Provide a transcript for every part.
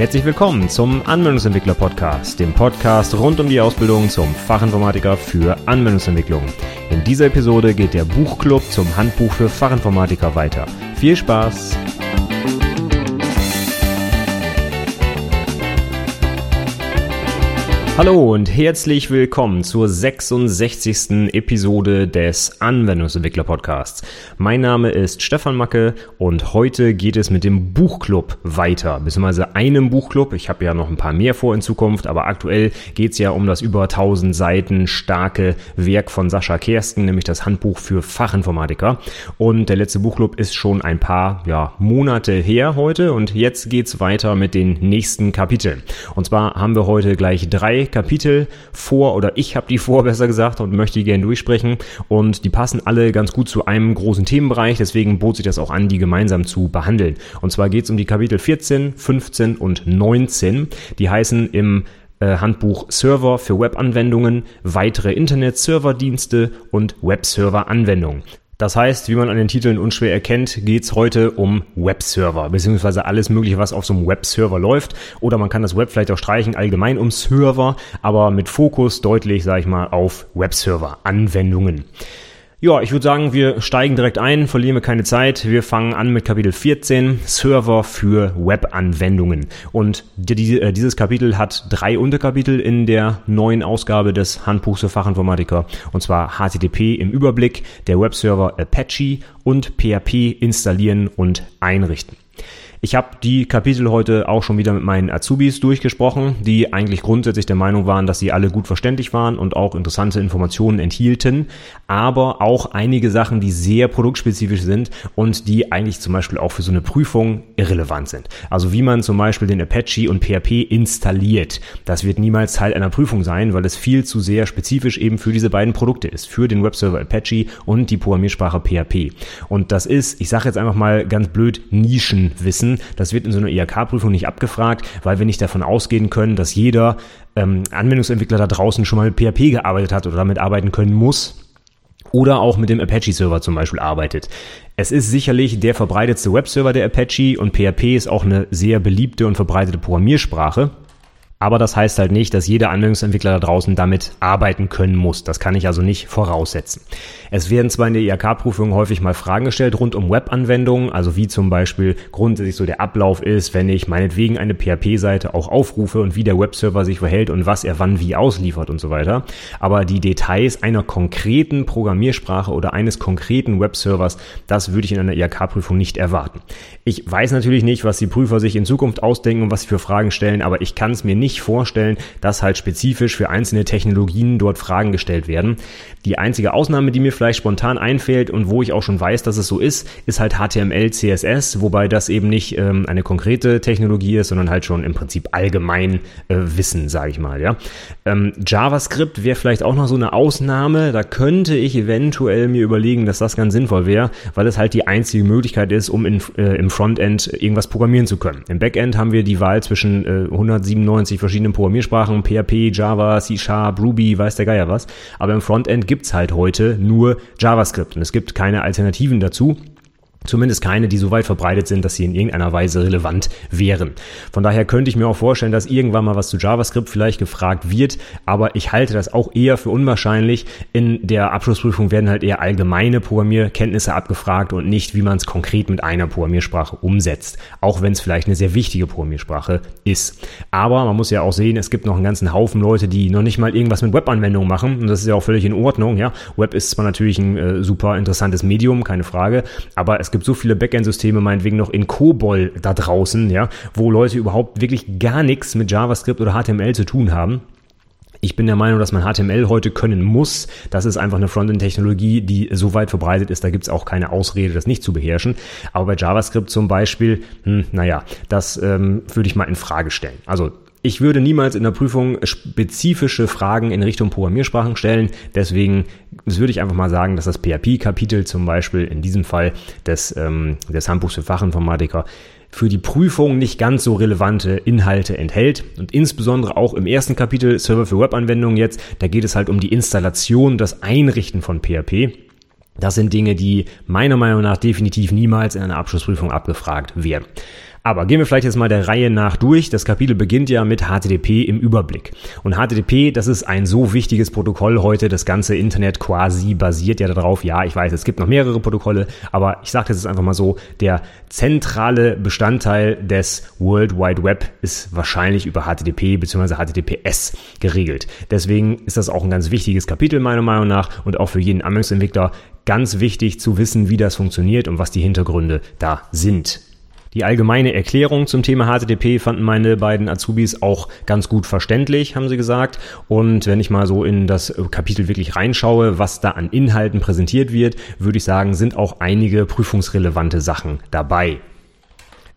Herzlich willkommen zum Anwendungsentwickler Podcast, dem Podcast rund um die Ausbildung zum Fachinformatiker für Anwendungsentwicklung. In dieser Episode geht der Buchclub zum Handbuch für Fachinformatiker weiter. Viel Spaß! Hallo und herzlich willkommen zur 66. Episode des Anwendungsentwickler Podcasts. Mein Name ist Stefan Macke und heute geht es mit dem Buchclub weiter, beziehungsweise einem Buchclub. Ich habe ja noch ein paar mehr vor in Zukunft, aber aktuell geht es ja um das über 1000 Seiten starke Werk von Sascha Kersten, nämlich das Handbuch für Fachinformatiker. Und der letzte Buchclub ist schon ein paar ja, Monate her heute und jetzt geht's weiter mit den nächsten Kapiteln. Und zwar haben wir heute gleich drei Kapitel vor oder ich habe die vor, besser gesagt, und möchte die gerne durchsprechen. Und die passen alle ganz gut zu einem großen Themenbereich, deswegen bot sich das auch an, die gemeinsam zu behandeln. Und zwar geht es um die Kapitel 14, 15 und 19. Die heißen im äh, Handbuch Server für Webanwendungen, weitere Internet-Serverdienste und Webserver-Anwendungen. Das heißt, wie man an den Titeln unschwer erkennt, geht's heute um Webserver, beziehungsweise alles mögliche, was auf so einem Webserver läuft. Oder man kann das Web vielleicht auch streichen, allgemein um Server, aber mit Fokus deutlich, sag ich mal, auf Webserver-Anwendungen. Ja, ich würde sagen, wir steigen direkt ein, verlieren wir keine Zeit. Wir fangen an mit Kapitel 14, Server für Webanwendungen. Und äh, dieses Kapitel hat drei Unterkapitel in der neuen Ausgabe des Handbuchs für Fachinformatiker. Und zwar HTTP im Überblick, der Webserver Apache und PHP installieren und einrichten. Ich habe die Kapitel heute auch schon wieder mit meinen Azubis durchgesprochen, die eigentlich grundsätzlich der Meinung waren, dass sie alle gut verständlich waren und auch interessante Informationen enthielten, aber auch einige Sachen, die sehr produktspezifisch sind und die eigentlich zum Beispiel auch für so eine Prüfung irrelevant sind. Also wie man zum Beispiel den Apache und PHP installiert, das wird niemals Teil einer Prüfung sein, weil es viel zu sehr spezifisch eben für diese beiden Produkte ist, für den Webserver Apache und die Programmiersprache PHP. Und das ist, ich sage jetzt einfach mal ganz blöd, Nischenwissen wissen, das wird in so einer IHK-Prüfung nicht abgefragt, weil wir nicht davon ausgehen können, dass jeder ähm, Anwendungsentwickler da draußen schon mal mit PHP gearbeitet hat oder damit arbeiten können muss oder auch mit dem Apache-Server zum Beispiel arbeitet. Es ist sicherlich der verbreitetste Webserver der Apache und PHP ist auch eine sehr beliebte und verbreitete Programmiersprache. Aber das heißt halt nicht, dass jeder Anwendungsentwickler da draußen damit arbeiten können muss. Das kann ich also nicht voraussetzen. Es werden zwar in der IHK-Prüfung häufig mal Fragen gestellt rund um Webanwendungen, also wie zum Beispiel grundsätzlich so der Ablauf ist, wenn ich meinetwegen eine PHP-Seite auch aufrufe und wie der Webserver sich verhält und was er wann wie ausliefert und so weiter. Aber die Details einer konkreten Programmiersprache oder eines konkreten Webservers, das würde ich in einer IHK-Prüfung nicht erwarten. Ich weiß natürlich nicht, was die Prüfer sich in Zukunft ausdenken und was sie für Fragen stellen, aber ich kann es mir nicht nicht vorstellen, dass halt spezifisch für einzelne Technologien dort Fragen gestellt werden. Die einzige Ausnahme, die mir vielleicht spontan einfällt und wo ich auch schon weiß, dass es so ist, ist halt HTML, CSS, wobei das eben nicht ähm, eine konkrete Technologie ist, sondern halt schon im Prinzip allgemein äh, Wissen, sage ich mal. Ja, ähm, JavaScript wäre vielleicht auch noch so eine Ausnahme. Da könnte ich eventuell mir überlegen, dass das ganz sinnvoll wäre, weil es halt die einzige Möglichkeit ist, um in, äh, im Frontend irgendwas programmieren zu können. Im Backend haben wir die Wahl zwischen äh, 197 verschiedenen Programmiersprachen, PHP, Java, C Sharp, Ruby, weiß der Geier was. Aber im Frontend gibt's halt heute nur JavaScript und es gibt keine Alternativen dazu. Zumindest keine, die so weit verbreitet sind, dass sie in irgendeiner Weise relevant wären. Von daher könnte ich mir auch vorstellen, dass irgendwann mal was zu JavaScript vielleicht gefragt wird, aber ich halte das auch eher für unwahrscheinlich. In der Abschlussprüfung werden halt eher allgemeine Programmierkenntnisse abgefragt und nicht, wie man es konkret mit einer Programmiersprache umsetzt. Auch wenn es vielleicht eine sehr wichtige Programmiersprache ist. Aber man muss ja auch sehen, es gibt noch einen ganzen Haufen Leute, die noch nicht mal irgendwas mit Webanwendungen machen und das ist ja auch völlig in Ordnung. Ja, Web ist zwar natürlich ein äh, super interessantes Medium, keine Frage, aber es gibt so viele Backend-Systeme, meinetwegen noch in COBOL da draußen, ja, wo Leute überhaupt wirklich gar nichts mit JavaScript oder HTML zu tun haben. Ich bin der Meinung, dass man HTML heute können muss. Das ist einfach eine Frontend-Technologie, die so weit verbreitet ist, da gibt's auch keine Ausrede, das nicht zu beherrschen. Aber bei JavaScript zum Beispiel, hm, naja, das ähm, würde ich mal in Frage stellen. Also ich würde niemals in der Prüfung spezifische Fragen in Richtung Programmiersprachen stellen. Deswegen würde ich einfach mal sagen, dass das PHP-Kapitel zum Beispiel in diesem Fall des, ähm, des Handbuchs für Fachinformatiker für die Prüfung nicht ganz so relevante Inhalte enthält. Und insbesondere auch im ersten Kapitel Server für Webanwendungen jetzt, da geht es halt um die Installation, das Einrichten von PHP. Das sind Dinge, die meiner Meinung nach definitiv niemals in einer Abschlussprüfung abgefragt werden. Aber gehen wir vielleicht jetzt mal der Reihe nach durch. Das Kapitel beginnt ja mit HTTP im Überblick. Und HTTP, das ist ein so wichtiges Protokoll heute. Das ganze Internet quasi basiert ja darauf. Ja, ich weiß, es gibt noch mehrere Protokolle, aber ich sage das jetzt einfach mal so, der zentrale Bestandteil des World Wide Web ist wahrscheinlich über HTTP bzw. HTTPS geregelt. Deswegen ist das auch ein ganz wichtiges Kapitel meiner Meinung nach und auch für jeden Anwendungsentwickler ganz wichtig zu wissen, wie das funktioniert und was die Hintergründe da sind. Die allgemeine Erklärung zum Thema HTTP fanden meine beiden Azubis auch ganz gut verständlich, haben sie gesagt. Und wenn ich mal so in das Kapitel wirklich reinschaue, was da an Inhalten präsentiert wird, würde ich sagen, sind auch einige prüfungsrelevante Sachen dabei.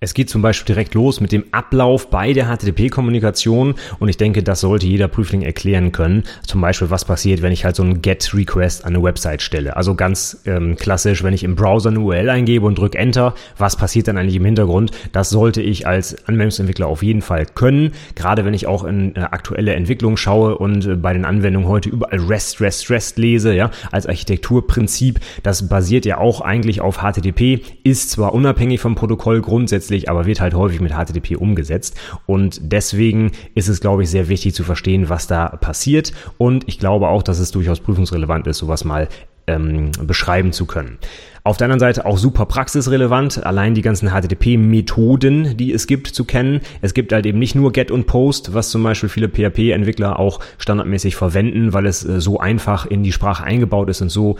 Es geht zum Beispiel direkt los mit dem Ablauf bei der HTTP-Kommunikation und ich denke, das sollte jeder Prüfling erklären können. Zum Beispiel, was passiert, wenn ich halt so einen GET-Request an eine Website stelle. Also ganz ähm, klassisch, wenn ich im Browser eine URL eingebe und drücke Enter, was passiert dann eigentlich im Hintergrund? Das sollte ich als Anwendungsentwickler auf jeden Fall können. Gerade wenn ich auch in äh, aktuelle Entwicklung schaue und äh, bei den Anwendungen heute überall REST, REST, REST lese, ja, als Architekturprinzip. Das basiert ja auch eigentlich auf HTTP, ist zwar unabhängig vom Protokoll grundsätzlich grundsätzlich, aber wird halt häufig mit HTTP umgesetzt. Und deswegen ist es, glaube ich, sehr wichtig zu verstehen, was da passiert. Und ich glaube auch, dass es durchaus prüfungsrelevant ist, sowas mal ähm, beschreiben zu können. Auf der anderen Seite auch super praxisrelevant, allein die ganzen HTTP-Methoden, die es gibt, zu kennen. Es gibt halt eben nicht nur Get und Post, was zum Beispiel viele PHP-Entwickler auch standardmäßig verwenden, weil es äh, so einfach in die Sprache eingebaut ist und so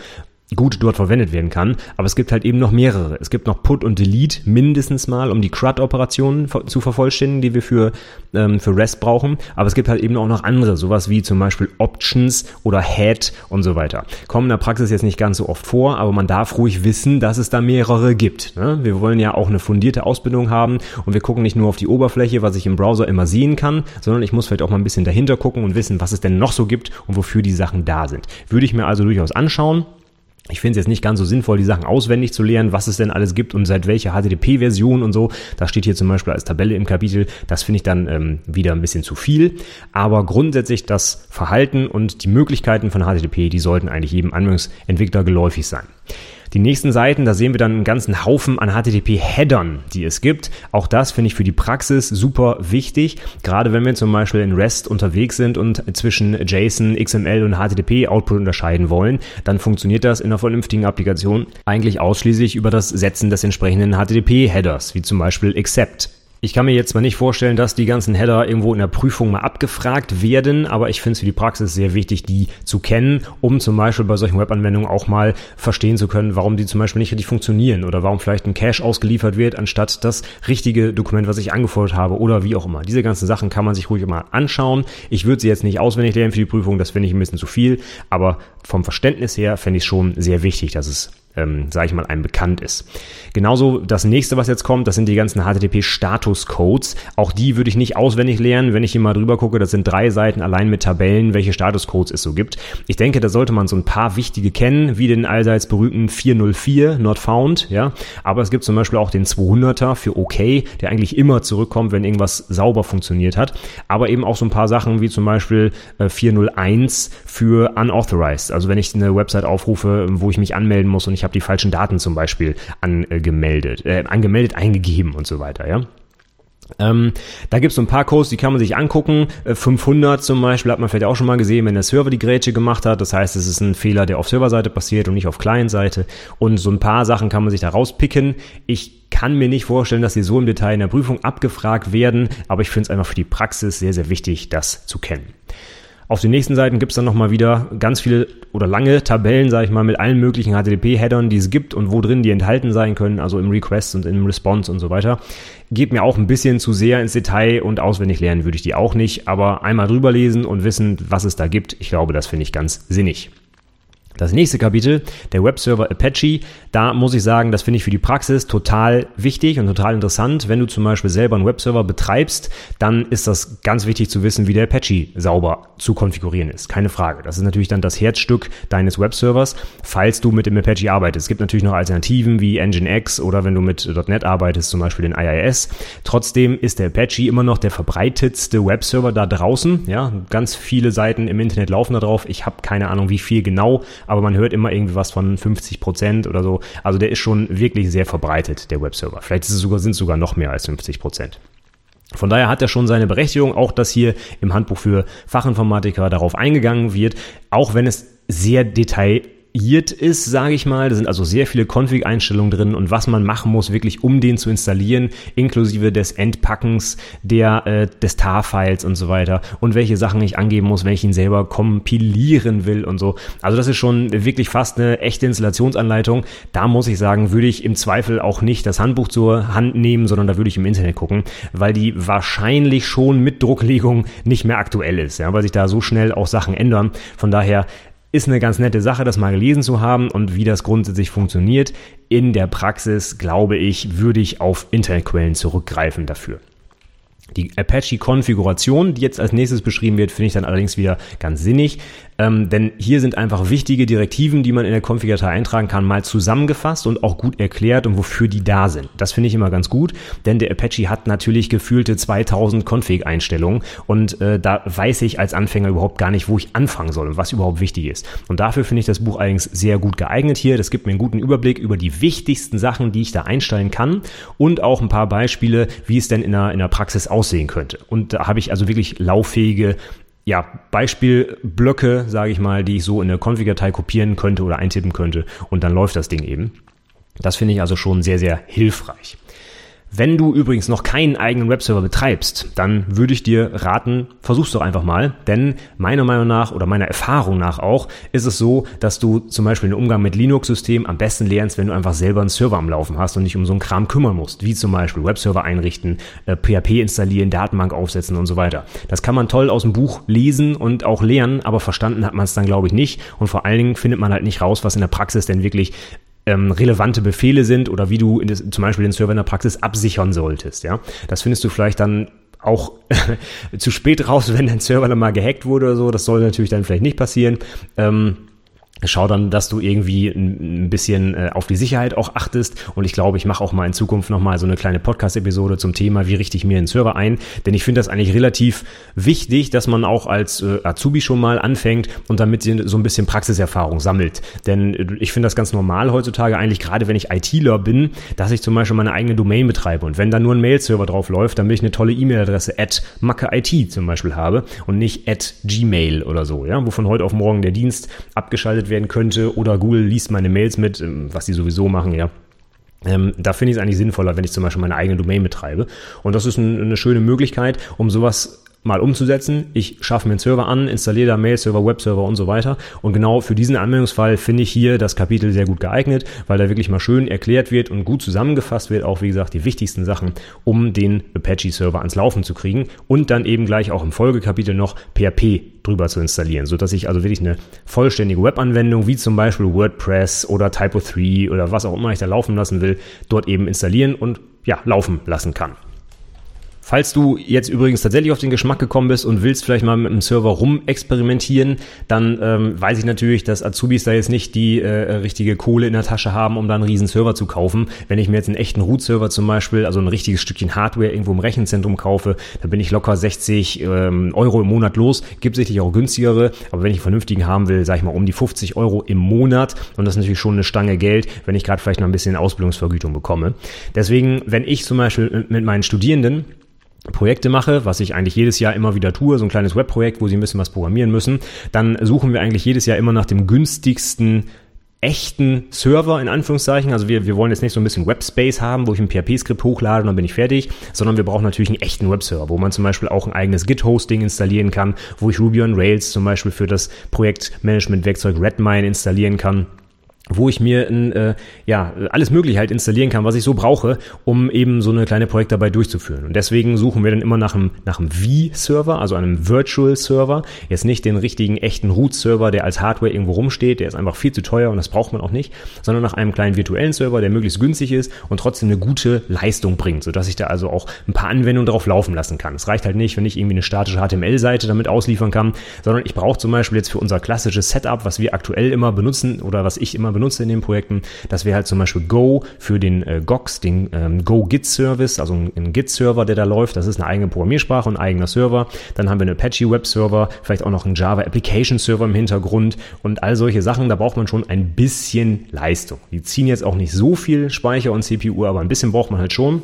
gut dort verwendet werden kann. Aber es gibt halt eben noch mehrere. Es gibt noch Put und Delete mindestens mal, um die CRUD-Operationen zu vervollständigen, die wir für, ähm, für REST brauchen. Aber es gibt halt eben auch noch andere, sowas wie zum Beispiel Options oder Head und so weiter. Kommen in der Praxis jetzt nicht ganz so oft vor, aber man darf ruhig wissen, dass es da mehrere gibt. Ne? Wir wollen ja auch eine fundierte Ausbildung haben und wir gucken nicht nur auf die Oberfläche, was ich im Browser immer sehen kann, sondern ich muss vielleicht auch mal ein bisschen dahinter gucken und wissen, was es denn noch so gibt und wofür die Sachen da sind. Würde ich mir also durchaus anschauen. Ich finde es jetzt nicht ganz so sinnvoll, die Sachen auswendig zu lernen, was es denn alles gibt und seit welcher HTTP-Version und so. Das steht hier zum Beispiel als Tabelle im Kapitel. Das finde ich dann ähm, wieder ein bisschen zu viel. Aber grundsätzlich das Verhalten und die Möglichkeiten von HTTP, die sollten eigentlich jedem Anwendungsentwickler geläufig sein. Die nächsten Seiten, da sehen wir dann einen ganzen Haufen an HTTP-Headern, die es gibt. Auch das finde ich für die Praxis super wichtig. Gerade wenn wir zum Beispiel in REST unterwegs sind und zwischen JSON, XML und HTTP-Output unterscheiden wollen, dann funktioniert das in einer vernünftigen Applikation eigentlich ausschließlich über das Setzen des entsprechenden HTTP-Headers, wie zum Beispiel accept. Ich kann mir jetzt zwar nicht vorstellen, dass die ganzen Header irgendwo in der Prüfung mal abgefragt werden, aber ich finde es für die Praxis sehr wichtig, die zu kennen, um zum Beispiel bei solchen Webanwendungen auch mal verstehen zu können, warum die zum Beispiel nicht richtig funktionieren oder warum vielleicht ein Cache ausgeliefert wird, anstatt das richtige Dokument, was ich angefordert habe oder wie auch immer. Diese ganzen Sachen kann man sich ruhig mal anschauen. Ich würde sie jetzt nicht auswendig lernen für die Prüfung, das finde ich ein bisschen zu viel, aber vom Verständnis her fände ich schon sehr wichtig, dass es ähm, sage ich mal, einem bekannt ist. Genauso das nächste, was jetzt kommt, das sind die ganzen HTTP-Status-Codes. Auch die würde ich nicht auswendig lernen, wenn ich hier mal drüber gucke. Das sind drei Seiten allein mit Tabellen, welche Status-Codes es so gibt. Ich denke, da sollte man so ein paar wichtige kennen, wie den allseits berühmten 404, not found, ja. Aber es gibt zum Beispiel auch den 200er für OK, der eigentlich immer zurückkommt, wenn irgendwas sauber funktioniert hat. Aber eben auch so ein paar Sachen wie zum Beispiel äh, 401 für unauthorized. Also wenn ich eine Website aufrufe, wo ich mich anmelden muss und ich habe die falschen Daten zum Beispiel angemeldet, äh, angemeldet, eingegeben und so weiter, ja. Ähm, da gibt es so ein paar Codes, die kann man sich angucken. 500 äh, zum Beispiel hat man vielleicht auch schon mal gesehen, wenn der Server die Grätsche gemacht hat. Das heißt, es ist ein Fehler, der auf Serverseite passiert und nicht auf Client-Seite. Und so ein paar Sachen kann man sich da rauspicken. Ich kann mir nicht vorstellen, dass sie so im Detail in der Prüfung abgefragt werden, aber ich finde es einfach für die Praxis sehr, sehr wichtig, das zu kennen. Auf den nächsten Seiten gibt es dann nochmal wieder ganz viele oder lange Tabellen, sage ich mal, mit allen möglichen HTTP-Headern, die es gibt und wo drin die enthalten sein können, also im Request und im Response und so weiter. Geht mir auch ein bisschen zu sehr ins Detail und auswendig lernen würde ich die auch nicht, aber einmal drüber lesen und wissen, was es da gibt, ich glaube, das finde ich ganz sinnig. Das nächste Kapitel, der Webserver Apache, da muss ich sagen, das finde ich für die Praxis total wichtig und total interessant. Wenn du zum Beispiel selber einen Webserver betreibst, dann ist das ganz wichtig zu wissen, wie der Apache sauber zu konfigurieren ist. Keine Frage. Das ist natürlich dann das Herzstück deines Webservers, falls du mit dem Apache arbeitest. Es gibt natürlich noch Alternativen wie Nginx oder wenn du mit .NET arbeitest, zum Beispiel den IIS. Trotzdem ist der Apache immer noch der verbreitetste Webserver da draußen. Ja, ganz viele Seiten im Internet laufen da drauf. Ich habe keine Ahnung, wie viel genau aber man hört immer irgendwie was von 50 Prozent oder so. Also der ist schon wirklich sehr verbreitet, der Webserver. Vielleicht sogar, sind es sogar noch mehr als 50 Prozent. Von daher hat er schon seine Berechtigung, auch dass hier im Handbuch für Fachinformatiker darauf eingegangen wird, auch wenn es sehr detail ist, sage ich mal. Da sind also sehr viele Config-Einstellungen drin und was man machen muss, wirklich um den zu installieren, inklusive des Entpackens der, äh, des TAR-Files und so weiter und welche Sachen ich angeben muss, wenn ich ihn selber kompilieren will und so. Also das ist schon wirklich fast eine echte Installationsanleitung. Da muss ich sagen, würde ich im Zweifel auch nicht das Handbuch zur Hand nehmen, sondern da würde ich im Internet gucken, weil die wahrscheinlich schon mit Drucklegung nicht mehr aktuell ist, ja, weil sich da so schnell auch Sachen ändern. Von daher ist eine ganz nette Sache, das mal gelesen zu haben und wie das grundsätzlich funktioniert. In der Praxis, glaube ich, würde ich auf Internetquellen zurückgreifen dafür. Die Apache-Konfiguration, die jetzt als nächstes beschrieben wird, finde ich dann allerdings wieder ganz sinnig, ähm, denn hier sind einfach wichtige Direktiven, die man in der Config-Datei eintragen kann, mal zusammengefasst und auch gut erklärt und wofür die da sind. Das finde ich immer ganz gut, denn der Apache hat natürlich gefühlte 2000 Config-Einstellungen und äh, da weiß ich als Anfänger überhaupt gar nicht, wo ich anfangen soll und was überhaupt wichtig ist. Und dafür finde ich das Buch allerdings sehr gut geeignet hier. Das gibt mir einen guten Überblick über die wichtigsten Sachen, die ich da einstellen kann und auch ein paar Beispiele, wie es denn in der, in der Praxis aussehen könnte. Und da habe ich also wirklich lauffähige ja, Beispielblöcke, sage ich mal, die ich so in eine Config-Datei kopieren könnte oder eintippen könnte und dann läuft das Ding eben. Das finde ich also schon sehr, sehr hilfreich. Wenn du übrigens noch keinen eigenen Webserver betreibst, dann würde ich dir raten, versuch's doch einfach mal, denn meiner Meinung nach oder meiner Erfahrung nach auch ist es so, dass du zum Beispiel den Umgang mit Linux-Systemen am besten lernst, wenn du einfach selber einen Server am Laufen hast und dich um so einen Kram kümmern musst, wie zum Beispiel Webserver einrichten, äh, PHP installieren, Datenbank aufsetzen und so weiter. Das kann man toll aus dem Buch lesen und auch lernen, aber verstanden hat man es dann glaube ich nicht und vor allen Dingen findet man halt nicht raus, was in der Praxis denn wirklich ähm, relevante Befehle sind oder wie du das, zum Beispiel den Server in der Praxis absichern solltest. Ja, das findest du vielleicht dann auch zu spät raus, wenn dein Server dann mal gehackt wurde oder so. Das soll natürlich dann vielleicht nicht passieren. Ähm, Schau dann, dass du irgendwie ein bisschen äh, auf die Sicherheit auch achtest. Und ich glaube, ich mache auch mal in Zukunft nochmal so eine kleine Podcast-Episode zum Thema, wie richte ich mir einen Server ein. Denn ich finde das eigentlich relativ wichtig, dass man auch als äh, Azubi schon mal anfängt und damit so ein bisschen Praxiserfahrung sammelt. Denn äh, ich finde das ganz normal heutzutage eigentlich, gerade wenn ich ITler bin, dass ich zum Beispiel meine eigene Domain betreibe. Und wenn da nur ein Mail-Server drauf läuft, dann will ich eine tolle E-Mail-Adresse at mackeIT zum Beispiel habe und nicht at Gmail oder so, ja, wo von heute auf morgen der Dienst abgeschaltet werden könnte oder Google liest meine Mails mit, ähm, was die sowieso machen, ja. Ähm, da finde ich es eigentlich sinnvoller, wenn ich zum Beispiel meine eigene Domain betreibe. Und das ist ein, eine schöne Möglichkeit, um sowas mal umzusetzen. Ich schaffe mir einen Server an, installiere da Mail-Server, Web-Server und so weiter. Und genau für diesen Anwendungsfall finde ich hier das Kapitel sehr gut geeignet, weil da wirklich mal schön erklärt wird und gut zusammengefasst wird, auch wie gesagt die wichtigsten Sachen, um den Apache-Server ans Laufen zu kriegen und dann eben gleich auch im Folgekapitel noch PHP drüber zu installieren, sodass ich also wirklich eine vollständige Webanwendung wie zum Beispiel WordPress oder Typo3 oder was auch immer ich da laufen lassen will, dort eben installieren und ja, laufen lassen kann. Falls du jetzt übrigens tatsächlich auf den Geschmack gekommen bist und willst vielleicht mal mit einem Server rumexperimentieren, dann ähm, weiß ich natürlich, dass Azubis da jetzt nicht die äh, richtige Kohle in der Tasche haben, um da einen riesen Server zu kaufen. Wenn ich mir jetzt einen echten Root-Server zum Beispiel, also ein richtiges Stückchen Hardware irgendwo im Rechenzentrum kaufe, da bin ich locker 60 ähm, Euro im Monat los. Gibt sicherlich auch günstigere, aber wenn ich einen vernünftigen haben will, sage ich mal um die 50 Euro im Monat und das ist natürlich schon eine Stange Geld, wenn ich gerade vielleicht noch ein bisschen Ausbildungsvergütung bekomme. Deswegen, wenn ich zum Beispiel mit meinen Studierenden Projekte mache, was ich eigentlich jedes Jahr immer wieder tue, so ein kleines Webprojekt, wo sie ein bisschen was programmieren müssen, dann suchen wir eigentlich jedes Jahr immer nach dem günstigsten echten Server in Anführungszeichen. Also wir, wir wollen jetzt nicht so ein bisschen Webspace haben, wo ich ein PHP-Skript hochlade und dann bin ich fertig, sondern wir brauchen natürlich einen echten Webserver, wo man zum Beispiel auch ein eigenes Git-Hosting installieren kann, wo ich Ruby on Rails zum Beispiel für das Projektmanagement-Werkzeug Redmine installieren kann wo ich mir ein, äh, ja, alles Mögliche halt installieren kann, was ich so brauche, um eben so eine kleine Projekt dabei durchzuführen. Und deswegen suchen wir dann immer nach einem, nach einem V-Server, also einem Virtual Server. Jetzt nicht den richtigen, echten Root-Server, der als Hardware irgendwo rumsteht, der ist einfach viel zu teuer und das braucht man auch nicht, sondern nach einem kleinen virtuellen Server, der möglichst günstig ist und trotzdem eine gute Leistung bringt, sodass ich da also auch ein paar Anwendungen drauf laufen lassen kann. Es reicht halt nicht, wenn ich irgendwie eine statische HTML-Seite damit ausliefern kann, sondern ich brauche zum Beispiel jetzt für unser klassisches Setup, was wir aktuell immer benutzen oder was ich immer benutze in den Projekten. Das wäre halt zum Beispiel Go für den äh, GOX, den ähm, Go Git Service, also ein, ein Git-Server, der da läuft. Das ist eine eigene Programmiersprache und ein eigener Server. Dann haben wir einen Apache Web Server, vielleicht auch noch einen Java Application Server im Hintergrund und all solche Sachen. Da braucht man schon ein bisschen Leistung. Die ziehen jetzt auch nicht so viel Speicher und CPU, aber ein bisschen braucht man halt schon.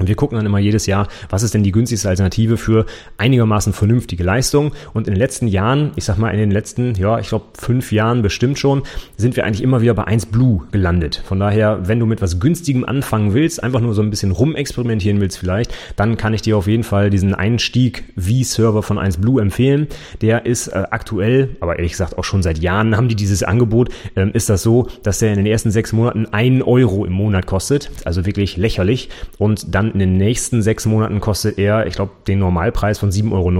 Und wir gucken dann immer jedes Jahr, was ist denn die günstigste Alternative für einigermaßen vernünftige Leistung. Und in den letzten Jahren, ich sag mal in den letzten, ja, ich glaube fünf Jahren bestimmt schon, sind wir eigentlich immer wieder bei 1 Blue gelandet. Von daher, wenn du mit was günstigem anfangen willst, einfach nur so ein bisschen rumexperimentieren willst vielleicht, dann kann ich dir auf jeden Fall diesen Einstieg V-Server von 1 Blue empfehlen. Der ist äh, aktuell, aber ehrlich gesagt auch schon seit Jahren haben die dieses Angebot, ähm, ist das so, dass der in den ersten sechs Monaten einen Euro im Monat kostet. Also wirklich lächerlich. Und dann in den nächsten sechs Monaten kostet er, ich glaube, den Normalpreis von 7,90 Euro.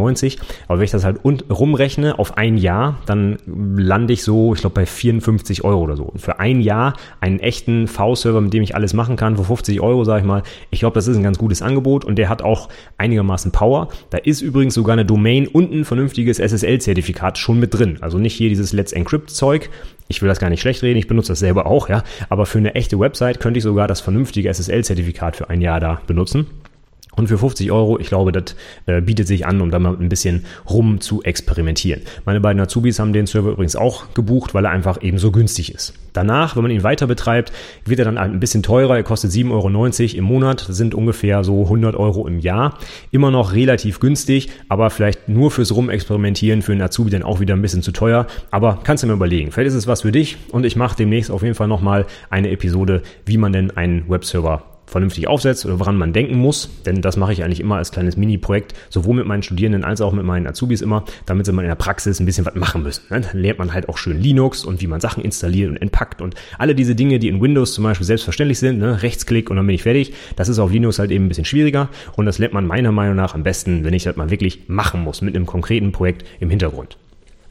Aber wenn ich das halt rumrechne auf ein Jahr, dann lande ich so, ich glaube, bei 54 Euro oder so. Und für ein Jahr einen echten V-Server, mit dem ich alles machen kann, für 50 Euro, sage ich mal, ich glaube, das ist ein ganz gutes Angebot und der hat auch einigermaßen Power. Da ist übrigens sogar eine Domain und ein vernünftiges SSL-Zertifikat schon mit drin. Also nicht hier dieses Let's Encrypt-Zeug, ich will das gar nicht schlecht reden, ich benutze das selber auch, ja. Aber für eine echte Website könnte ich sogar das vernünftige SSL-Zertifikat für ein Jahr da benutzen. Und für 50 Euro, ich glaube, das äh, bietet sich an, um da mal ein bisschen rum zu experimentieren. Meine beiden Azubis haben den Server übrigens auch gebucht, weil er einfach eben so günstig ist. Danach, wenn man ihn weiter betreibt, wird er dann ein bisschen teurer. Er kostet 7,90 Euro im Monat. Sind ungefähr so 100 Euro im Jahr. Immer noch relativ günstig, aber vielleicht nur fürs Rumexperimentieren für einen Azubi dann auch wieder ein bisschen zu teuer. Aber kannst du mir überlegen. Vielleicht ist es was für dich und ich mache demnächst auf jeden Fall nochmal eine Episode, wie man denn einen Webserver vernünftig aufsetzt oder woran man denken muss, denn das mache ich eigentlich immer als kleines Mini-Projekt, sowohl mit meinen Studierenden als auch mit meinen Azubis immer, damit sie mal in der Praxis ein bisschen was machen müssen. Ne? Dann lernt man halt auch schön Linux und wie man Sachen installiert und entpackt und alle diese Dinge, die in Windows zum Beispiel selbstverständlich sind, ne? Rechtsklick und dann bin ich fertig. Das ist auf Linux halt eben ein bisschen schwieriger und das lernt man meiner Meinung nach am besten, wenn ich das mal wirklich machen muss, mit einem konkreten Projekt im Hintergrund.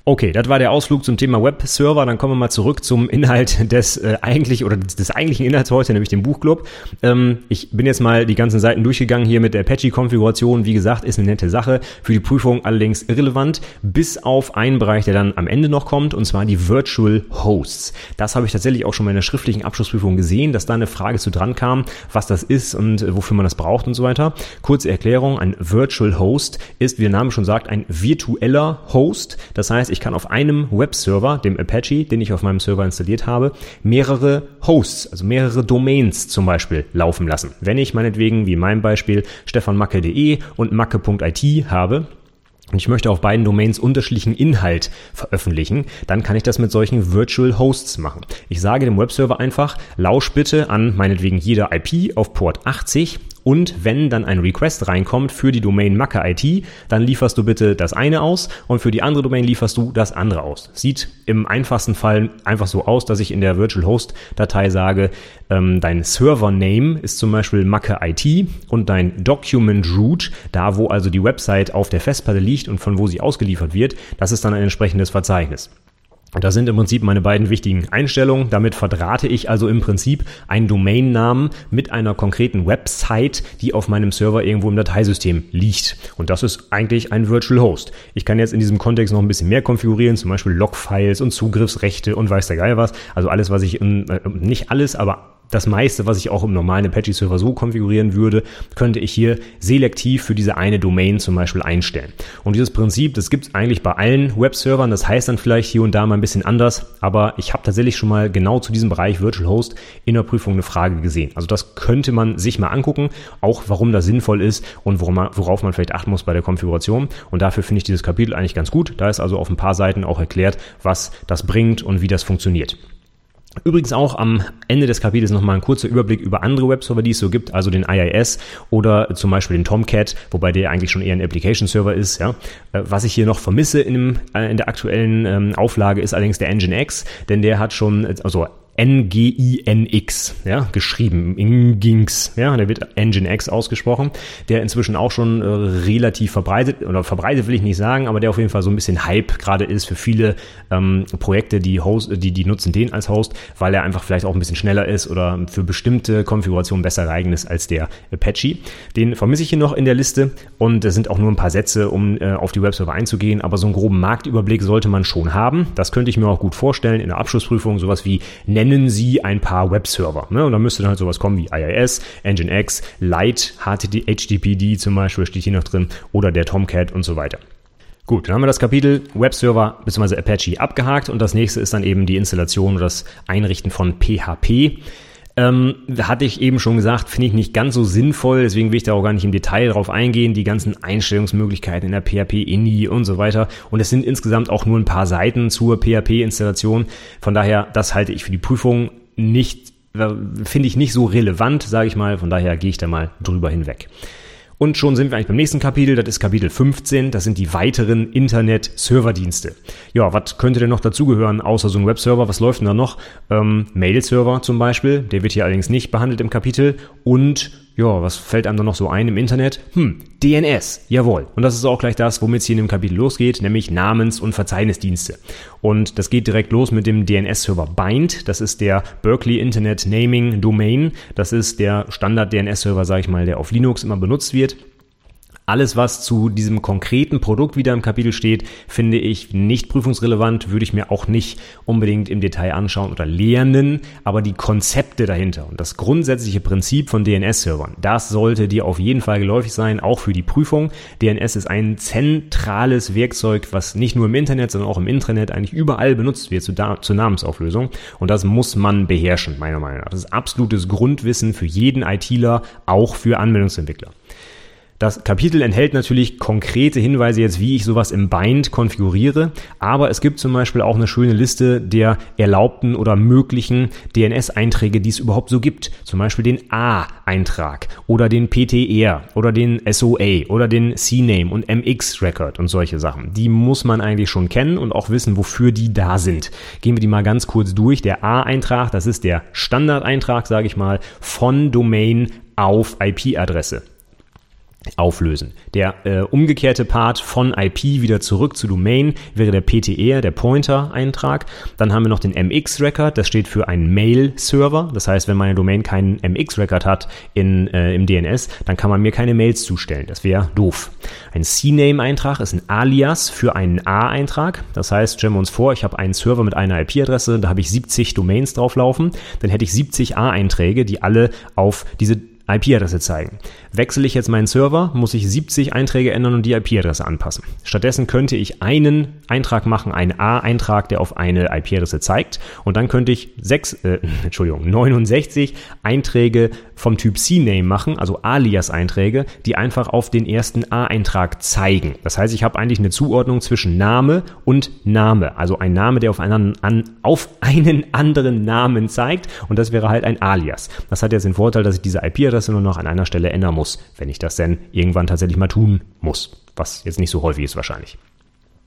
Okay, das war der Ausflug zum Thema Webserver. Dann kommen wir mal zurück zum Inhalt des äh, eigentlich oder des eigentlichen Inhalts heute, nämlich dem Buchclub. Ähm, ich bin jetzt mal die ganzen Seiten durchgegangen hier mit der Apache-Konfiguration. Wie gesagt, ist eine nette Sache. Für die Prüfung allerdings irrelevant, bis auf einen Bereich, der dann am Ende noch kommt, und zwar die Virtual Hosts. Das habe ich tatsächlich auch schon mal in der schriftlichen Abschlussprüfung gesehen, dass da eine Frage zu dran kam, was das ist und äh, wofür man das braucht und so weiter. Kurze Erklärung, ein Virtual Host ist, wie der Name schon sagt, ein virtueller Host. Das heißt, ich ich kann auf einem Webserver, dem Apache, den ich auf meinem Server installiert habe, mehrere Hosts, also mehrere Domains zum Beispiel laufen lassen. Wenn ich meinetwegen, wie in meinem Beispiel, stefanmacke.de und macke.it habe, und ich möchte auf beiden Domains unterschiedlichen Inhalt veröffentlichen, dann kann ich das mit solchen Virtual Hosts machen. Ich sage dem Webserver einfach, lausch bitte an meinetwegen jeder IP auf Port 80 und wenn dann ein Request reinkommt für die Domain Macke IT, dann lieferst du bitte das eine aus und für die andere Domain lieferst du das andere aus. Sieht im einfachsten Fall einfach so aus, dass ich in der Virtual Host Datei sage, ähm, dein Server Name ist zum Beispiel Macke IT und dein Document Root, da wo also die Website auf der Festplatte liegt und von wo sie ausgeliefert wird, das ist dann ein entsprechendes Verzeichnis. Und das sind im Prinzip meine beiden wichtigen Einstellungen. Damit verdrahte ich also im Prinzip einen Domainnamen mit einer konkreten Website, die auf meinem Server irgendwo im Dateisystem liegt. Und das ist eigentlich ein Virtual Host. Ich kann jetzt in diesem Kontext noch ein bisschen mehr konfigurieren, zum Beispiel Logfiles und Zugriffsrechte und weiß der Geil was. Also alles, was ich, in, äh, nicht alles, aber das meiste, was ich auch im normalen Apache-Server so konfigurieren würde, könnte ich hier selektiv für diese eine Domain zum Beispiel einstellen. Und dieses Prinzip, das gibt es eigentlich bei allen Webservern. Das heißt dann vielleicht hier und da mal ein bisschen anders, aber ich habe tatsächlich schon mal genau zu diesem Bereich Virtual Host in der Prüfung eine Frage gesehen. Also das könnte man sich mal angucken, auch warum das sinnvoll ist und worauf man, vielleicht achten muss bei der Konfiguration. Und dafür finde ich dieses Kapitel eigentlich ganz gut. Da ist also auf ein paar Seiten auch erklärt, was das bringt und wie das funktioniert. Übrigens auch am Ende des Kapitels nochmal ein kurzer Überblick über andere Webserver, die es so gibt, also den IIS oder zum Beispiel den Tomcat, wobei der eigentlich schon eher ein Application-Server ist. Ja. Äh, was ich hier noch vermisse in, dem, äh, in der aktuellen ähm, Auflage ist allerdings der Nginx, denn der hat schon, also N-G-I-N-X, ja, geschrieben, Nginx, ja, der wird Nginx ausgesprochen, der inzwischen auch schon äh, relativ verbreitet, oder verbreitet will ich nicht sagen, aber der auf jeden Fall so ein bisschen Hype gerade ist für viele ähm, Projekte, die, Host, die, die nutzen den als Host, weil er einfach vielleicht auch ein bisschen schneller ist oder für bestimmte Konfigurationen besser geeignet ist als der Apache. Den vermisse ich hier noch in der Liste und es sind auch nur ein paar Sätze, um äh, auf die Webserver einzugehen, aber so einen groben Marktüberblick sollte man schon haben. Das könnte ich mir auch gut vorstellen in der Abschlussprüfung, sowas wie Nennen nennen Sie ein paar Webserver. Ne? Und da müsste dann halt sowas kommen wie IIS, Nginx, Lite, HTTPD zum Beispiel steht hier noch drin oder der Tomcat und so weiter. Gut, dann haben wir das Kapitel Webserver bzw. Apache abgehakt und das nächste ist dann eben die Installation oder das Einrichten von PHP. Ähm, hatte ich eben schon gesagt, finde ich nicht ganz so sinnvoll, deswegen will ich da auch gar nicht im Detail drauf eingehen, die ganzen Einstellungsmöglichkeiten in der PHP-INI und so weiter. Und es sind insgesamt auch nur ein paar Seiten zur PHP-Installation. Von daher, das halte ich für die Prüfung nicht, äh, finde ich nicht so relevant, sage ich mal. Von daher gehe ich da mal drüber hinweg. Und schon sind wir eigentlich beim nächsten Kapitel, das ist Kapitel 15, das sind die weiteren Internet-Serverdienste. Ja, was könnte denn noch dazugehören, außer so ein Webserver, was läuft denn da noch? Ähm, Mail-Server zum Beispiel, der wird hier allerdings nicht behandelt im Kapitel. Und ja, was fällt einem da noch so ein im Internet? Hm, DNS, jawohl. Und das ist auch gleich das, womit es hier in dem Kapitel losgeht, nämlich Namens- und Verzeichnisdienste. Und das geht direkt los mit dem DNS-Server Bind. Das ist der Berkeley Internet Naming Domain. Das ist der Standard-DNS-Server, sage ich mal, der auf Linux immer benutzt wird. Alles, was zu diesem konkreten Produkt wieder im Kapitel steht, finde ich nicht prüfungsrelevant, würde ich mir auch nicht unbedingt im Detail anschauen oder lernen, aber die Konzepte dahinter und das grundsätzliche Prinzip von DNS-Servern, das sollte dir auf jeden Fall geläufig sein, auch für die Prüfung. DNS ist ein zentrales Werkzeug, was nicht nur im Internet, sondern auch im Intranet eigentlich überall benutzt wird zur, zur Namensauflösung und das muss man beherrschen, meiner Meinung nach. Das ist absolutes Grundwissen für jeden ITler, auch für Anwendungsentwickler. Das Kapitel enthält natürlich konkrete Hinweise jetzt, wie ich sowas im Bind konfiguriere, aber es gibt zum Beispiel auch eine schöne Liste der erlaubten oder möglichen DNS-Einträge, die es überhaupt so gibt. Zum Beispiel den A-Eintrag oder den PTR oder den SOA oder den CNAME und MX-Record und solche Sachen. Die muss man eigentlich schon kennen und auch wissen, wofür die da sind. Gehen wir die mal ganz kurz durch. Der A-Eintrag, das ist der Standardeintrag, sage ich mal, von Domain auf IP-Adresse auflösen. Der äh, umgekehrte Part von IP wieder zurück zu Domain wäre der PTR, der Pointer-Eintrag. Dann haben wir noch den MX-Record, das steht für einen Mail-Server. Das heißt, wenn meine Domain keinen MX-Record hat in, äh, im DNS, dann kann man mir keine Mails zustellen. Das wäre doof. Ein CNAME-Eintrag ist ein Alias für einen A-Eintrag. Das heißt, stellen wir uns vor, ich habe einen Server mit einer IP-Adresse, da habe ich 70 Domains drauflaufen. Dann hätte ich 70 A-Einträge, die alle auf diese IP-Adresse zeigen. Wechsle ich jetzt meinen Server, muss ich 70 Einträge ändern und die IP-Adresse anpassen. Stattdessen könnte ich einen Eintrag machen, einen A-Eintrag, der auf eine IP-Adresse zeigt. Und dann könnte ich sechs, äh, Entschuldigung, 69 Einträge vom Typ CNAME machen, also Alias-Einträge, die einfach auf den ersten A-Eintrag zeigen. Das heißt, ich habe eigentlich eine Zuordnung zwischen Name und Name. Also ein Name, der auf einen, an, auf einen anderen Namen zeigt. Und das wäre halt ein Alias. Das hat jetzt den Vorteil, dass ich diese IP-Adresse nur noch an einer Stelle ändern muss, wenn ich das denn irgendwann tatsächlich mal tun muss, was jetzt nicht so häufig ist wahrscheinlich.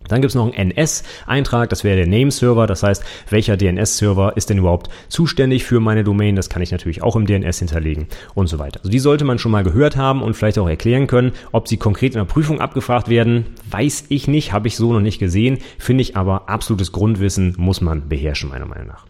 Dann gibt es noch einen NS-Eintrag, das wäre der Name-Server, das heißt, welcher DNS-Server ist denn überhaupt zuständig für meine Domain, das kann ich natürlich auch im DNS hinterlegen und so weiter. Also die sollte man schon mal gehört haben und vielleicht auch erklären können. Ob sie konkret in der Prüfung abgefragt werden, weiß ich nicht, habe ich so noch nicht gesehen, finde ich aber absolutes Grundwissen muss man beherrschen, meiner Meinung nach.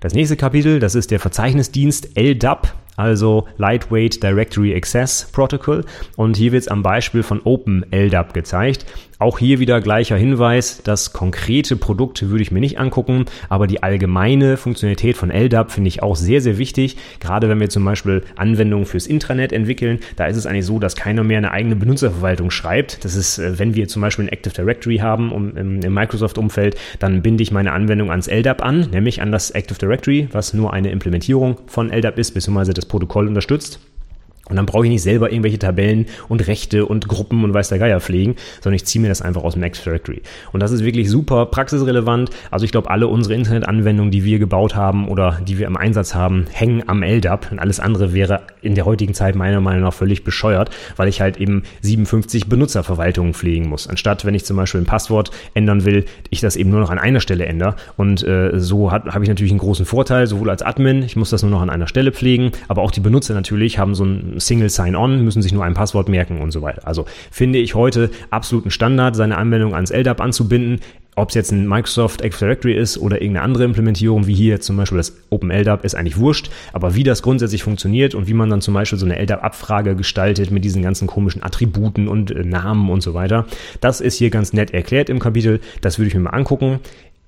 Das nächste Kapitel, das ist der Verzeichnisdienst LDAP also Lightweight Directory Access Protocol. Und hier wird es am Beispiel von OpenLDAP gezeigt. Auch hier wieder gleicher Hinweis, das konkrete Produkt würde ich mir nicht angucken, aber die allgemeine Funktionalität von LDAP finde ich auch sehr, sehr wichtig. Gerade wenn wir zum Beispiel Anwendungen fürs Intranet entwickeln, da ist es eigentlich so, dass keiner mehr eine eigene Benutzerverwaltung schreibt. Das ist, äh, wenn wir zum Beispiel ein Active Directory haben im, im Microsoft-Umfeld, dann binde ich meine Anwendung ans LDAP an, nämlich an das Active Directory, was nur eine Implementierung von LDAP ist, beziehungsweise das Protokoll unterstützt. Und dann brauche ich nicht selber irgendwelche Tabellen und Rechte und Gruppen und weiß der Geier pflegen, sondern ich ziehe mir das einfach aus Active Directory. Und das ist wirklich super praxisrelevant. Also ich glaube, alle unsere Internetanwendungen, die wir gebaut haben oder die wir im Einsatz haben, hängen am LDAP. Und alles andere wäre in der heutigen Zeit meiner Meinung nach völlig bescheuert, weil ich halt eben 57 Benutzerverwaltungen pflegen muss. Anstatt, wenn ich zum Beispiel ein Passwort ändern will, ich das eben nur noch an einer Stelle ändere. Und äh, so habe ich natürlich einen großen Vorteil, sowohl als Admin, ich muss das nur noch an einer Stelle pflegen, aber auch die Benutzer natürlich haben so ein Single Sign-On, müssen sich nur ein Passwort merken und so weiter. Also finde ich heute absoluten Standard, seine Anwendung ans LDAP anzubinden. Ob es jetzt ein Microsoft Active Directory ist oder irgendeine andere Implementierung, wie hier zum Beispiel das Open LDAP, ist eigentlich wurscht. Aber wie das grundsätzlich funktioniert und wie man dann zum Beispiel so eine LDAP-Abfrage gestaltet mit diesen ganzen komischen Attributen und äh, Namen und so weiter, das ist hier ganz nett erklärt im Kapitel. Das würde ich mir mal angucken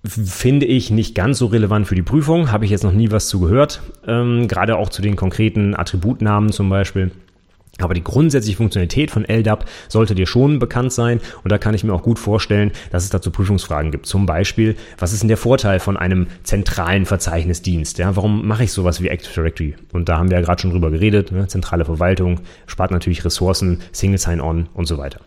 finde ich nicht ganz so relevant für die Prüfung, habe ich jetzt noch nie was zu gehört, ähm, gerade auch zu den konkreten Attributnamen zum Beispiel. Aber die grundsätzliche Funktionalität von LDAP sollte dir schon bekannt sein und da kann ich mir auch gut vorstellen, dass es dazu Prüfungsfragen gibt. Zum Beispiel, was ist denn der Vorteil von einem zentralen Verzeichnisdienst? Ja, warum mache ich sowas wie Active Directory? Und da haben wir ja gerade schon drüber geredet. Ne? Zentrale Verwaltung spart natürlich Ressourcen, Single Sign-On und so weiter.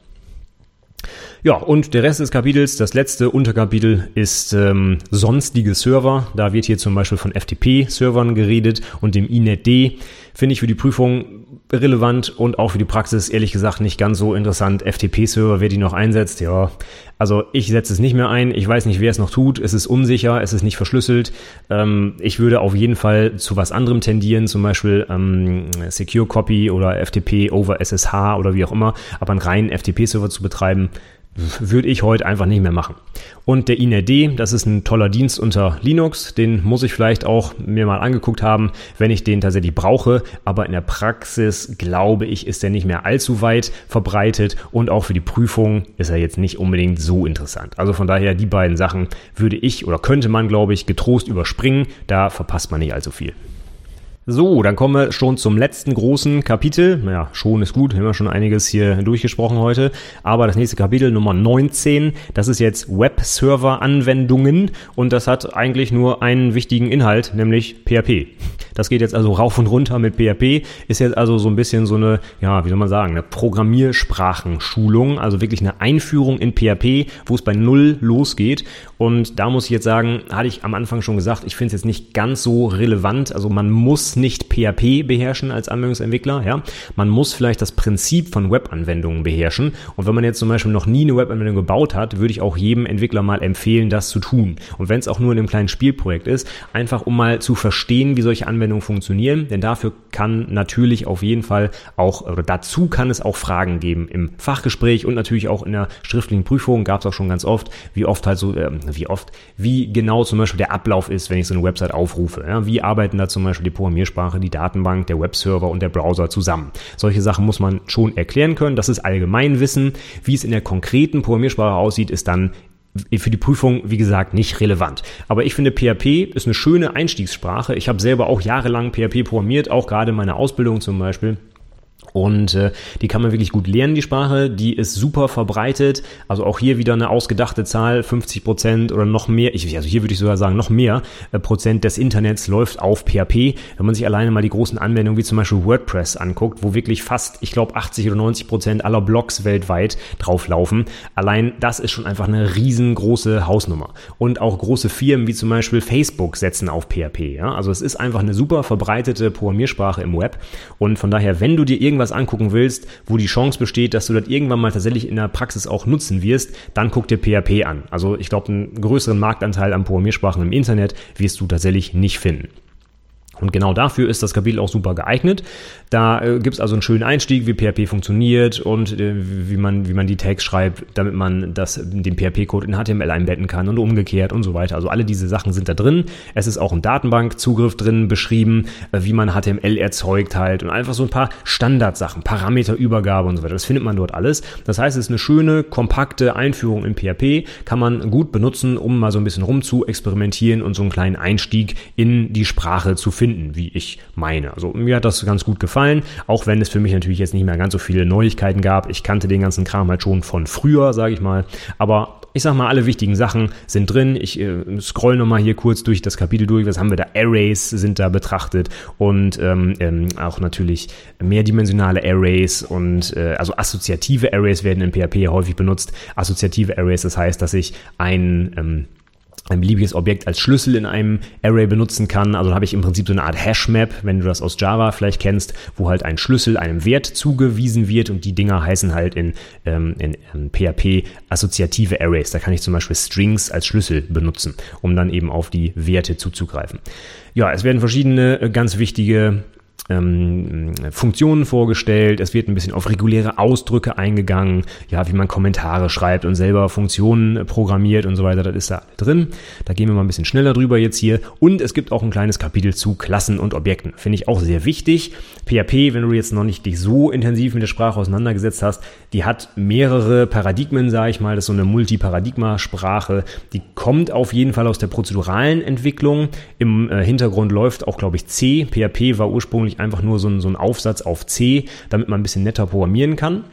Ja, und der Rest des Kapitels, das letzte Unterkapitel, ist ähm, sonstige Server. Da wird hier zum Beispiel von FTP-Servern geredet und dem INetD. Finde ich für die Prüfung relevant und auch für die Praxis ehrlich gesagt nicht ganz so interessant. FTP-Server, wer die noch einsetzt, ja. Also ich setze es nicht mehr ein. Ich weiß nicht, wer es noch tut. Es ist unsicher, es ist nicht verschlüsselt. Ähm, ich würde auf jeden Fall zu was anderem tendieren, zum Beispiel ähm, Secure Copy oder FTP over SSH oder wie auch immer. Aber einen reinen FTP-Server zu betreiben, würde ich heute einfach nicht mehr machen. Und der INRD, das ist ein toller Dienst unter Linux, den muss ich vielleicht auch mir mal angeguckt haben, wenn ich den tatsächlich brauche, aber in der Praxis glaube ich, ist der nicht mehr allzu weit verbreitet und auch für die Prüfung ist er jetzt nicht unbedingt so interessant. Also von daher die beiden Sachen würde ich oder könnte man glaube ich getrost überspringen, da verpasst man nicht allzu viel. So, dann kommen wir schon zum letzten großen Kapitel. Naja, schon ist gut, haben wir schon einiges hier durchgesprochen heute. Aber das nächste Kapitel, Nummer 19, das ist jetzt Web-Server-Anwendungen und das hat eigentlich nur einen wichtigen Inhalt, nämlich PHP. Das geht jetzt also rauf und runter mit PHP, ist jetzt also so ein bisschen so eine, ja, wie soll man sagen, eine Programmiersprachenschulung, also wirklich eine Einführung in PHP, wo es bei Null losgeht. Und da muss ich jetzt sagen, hatte ich am Anfang schon gesagt, ich finde es jetzt nicht ganz so relevant. Also man muss nicht PHP beherrschen als Anwendungsentwickler, ja. Man muss vielleicht das Prinzip von Webanwendungen beherrschen. Und wenn man jetzt zum Beispiel noch nie eine Webanwendung gebaut hat, würde ich auch jedem Entwickler mal empfehlen, das zu tun. Und wenn es auch nur in einem kleinen Spielprojekt ist, einfach um mal zu verstehen, wie solche Anwendungen funktionieren. Denn dafür kann natürlich auf jeden Fall auch, oder dazu kann es auch Fragen geben im Fachgespräch und natürlich auch in der schriftlichen Prüfung. Gab es auch schon ganz oft, wie oft halt so, äh, wie oft, wie genau zum Beispiel der Ablauf ist, wenn ich so eine Website aufrufe. Ja? Wie arbeiten da zum Beispiel die Programmierer Programmiersprache, die Datenbank, der Webserver und der Browser zusammen. Solche Sachen muss man schon erklären können. Das ist Allgemeinwissen. Wie es in der konkreten Programmiersprache aussieht, ist dann für die Prüfung, wie gesagt, nicht relevant. Aber ich finde, PHP ist eine schöne Einstiegssprache. Ich habe selber auch jahrelang PHP programmiert, auch gerade in meiner Ausbildung zum Beispiel. Und äh, die kann man wirklich gut lernen, die Sprache. Die ist super verbreitet. Also auch hier wieder eine ausgedachte Zahl, 50 Prozent oder noch mehr. Ich, also hier würde ich sogar sagen, noch mehr äh, Prozent des Internets läuft auf PHP. Wenn man sich alleine mal die großen Anwendungen wie zum Beispiel WordPress anguckt, wo wirklich fast, ich glaube, 80 oder 90 Prozent aller Blogs weltweit drauflaufen. Allein das ist schon einfach eine riesengroße Hausnummer. Und auch große Firmen wie zum Beispiel Facebook setzen auf PHP. Ja? Also es ist einfach eine super verbreitete Programmiersprache im Web. Und von daher, wenn du dir irgendwas irgendwas angucken willst, wo die Chance besteht, dass du das irgendwann mal tatsächlich in der Praxis auch nutzen wirst, dann guck dir PHP an. Also ich glaube, einen größeren Marktanteil an Programmiersprachen im Internet wirst du tatsächlich nicht finden. Und genau dafür ist das Kapitel auch super geeignet. Da äh, gibt es also einen schönen Einstieg, wie PHP funktioniert und äh, wie, man, wie man die Tags schreibt, damit man das, den PHP-Code in HTML einbetten kann und umgekehrt und so weiter. Also alle diese Sachen sind da drin. Es ist auch ein Datenbankzugriff drin beschrieben, äh, wie man HTML erzeugt halt und einfach so ein paar Standardsachen, Parameterübergabe und so weiter. Das findet man dort alles. Das heißt, es ist eine schöne, kompakte Einführung in PHP, kann man gut benutzen, um mal so ein bisschen rum zu experimentieren und so einen kleinen Einstieg in die Sprache zu finden finden, wie ich meine. Also mir hat das ganz gut gefallen, auch wenn es für mich natürlich jetzt nicht mehr ganz so viele Neuigkeiten gab. Ich kannte den ganzen Kram halt schon von früher, sage ich mal. Aber ich sag mal, alle wichtigen Sachen sind drin. Ich äh, scroll nochmal hier kurz durch das Kapitel durch. Was haben wir da? Arrays sind da betrachtet und ähm, ähm, auch natürlich mehrdimensionale Arrays und äh, also assoziative Arrays werden in PHP häufig benutzt. Assoziative Arrays, das heißt, dass ich ein ähm, ein beliebiges Objekt als Schlüssel in einem Array benutzen kann. Also habe ich im Prinzip so eine Art Hashmap, wenn du das aus Java vielleicht kennst, wo halt ein Schlüssel einem Wert zugewiesen wird und die Dinger heißen halt in, ähm, in, in PHP assoziative Arrays. Da kann ich zum Beispiel Strings als Schlüssel benutzen, um dann eben auf die Werte zuzugreifen. Ja, es werden verschiedene äh, ganz wichtige ähm, Funktionen vorgestellt, es wird ein bisschen auf reguläre Ausdrücke eingegangen, ja, wie man Kommentare schreibt und selber Funktionen programmiert und so weiter, das ist da drin. Da gehen wir mal ein bisschen schneller drüber jetzt hier. Und es gibt auch ein kleines Kapitel zu Klassen und Objekten. Finde ich auch sehr wichtig. PHP, wenn du jetzt noch nicht dich so intensiv mit der Sprache auseinandergesetzt hast, die hat mehrere Paradigmen, sage ich mal. Das ist so eine Multiparadigma-Sprache. Die kommt auf jeden Fall aus der prozeduralen Entwicklung. Im äh, Hintergrund läuft auch, glaube ich, C. PHP war ursprünglich einfach nur so ein, so ein Aufsatz auf C, damit man ein bisschen netter programmieren kann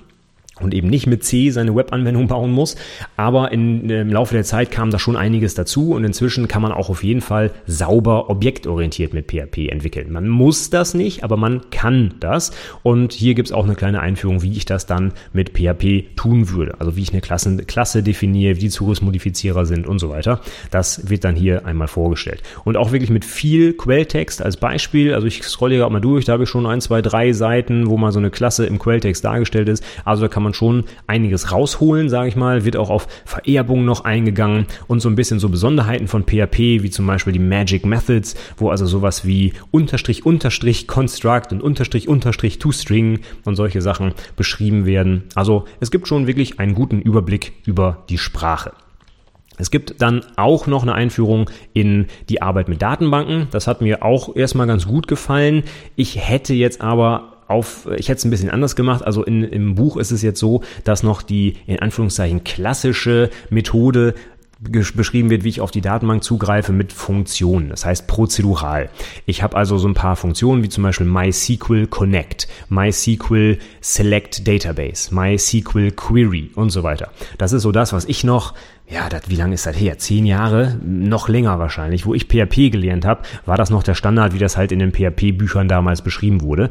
und eben nicht mit C seine Webanwendung bauen muss. Aber in, im Laufe der Zeit kam da schon einiges dazu und inzwischen kann man auch auf jeden Fall sauber objektorientiert mit PHP entwickeln. Man muss das nicht, aber man kann das. Und hier gibt es auch eine kleine Einführung, wie ich das dann mit PHP tun würde. Also wie ich eine Klasse, Klasse definiere, wie die Zugriffsmodifizierer sind und so weiter. Das wird dann hier einmal vorgestellt. Und auch wirklich mit viel Quelltext als Beispiel. Also ich scrolle hier gerade mal durch, da habe ich schon ein, zwei, drei Seiten, wo mal so eine Klasse im Quelltext dargestellt ist. Also da kann man man schon einiges rausholen, sage ich mal. Wird auch auf Vererbung noch eingegangen und so ein bisschen so Besonderheiten von PHP, wie zum Beispiel die Magic Methods, wo also sowas wie Unterstrich, Unterstrich, Construct und Unterstrich, Unterstrich, ToString und solche Sachen beschrieben werden. Also es gibt schon wirklich einen guten Überblick über die Sprache. Es gibt dann auch noch eine Einführung in die Arbeit mit Datenbanken. Das hat mir auch erstmal ganz gut gefallen. Ich hätte jetzt aber auf, ich hätte es ein bisschen anders gemacht. Also in, im Buch ist es jetzt so, dass noch die in Anführungszeichen klassische Methode beschrieben wird, wie ich auf die Datenbank zugreife mit Funktionen, das heißt prozedural. Ich habe also so ein paar Funktionen wie zum Beispiel MySQL Connect, MySQL Select Database, MySQL Query und so weiter. Das ist so das, was ich noch ja, das, wie lange ist das her? Zehn Jahre? Noch länger wahrscheinlich. Wo ich PHP gelernt habe, war das noch der Standard, wie das halt in den PHP-Büchern damals beschrieben wurde.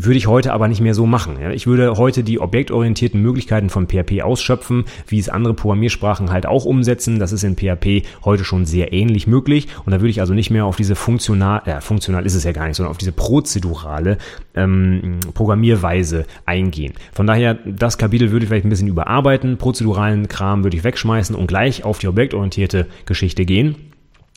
Würde ich heute aber nicht mehr so machen. Ich würde heute die objektorientierten Möglichkeiten von PHP ausschöpfen, wie es andere Programmiersprachen halt auch umsetzen. Das ist in PHP heute schon sehr ähnlich möglich. Und da würde ich also nicht mehr auf diese funktional, äh, funktional ist es ja gar nicht, sondern auf diese prozedurale ähm, Programmierweise eingehen. Von daher, das Kapitel würde ich vielleicht ein bisschen überarbeiten. Prozeduralen Kram würde ich wegschmeißen und gleich auf die objektorientierte Geschichte gehen.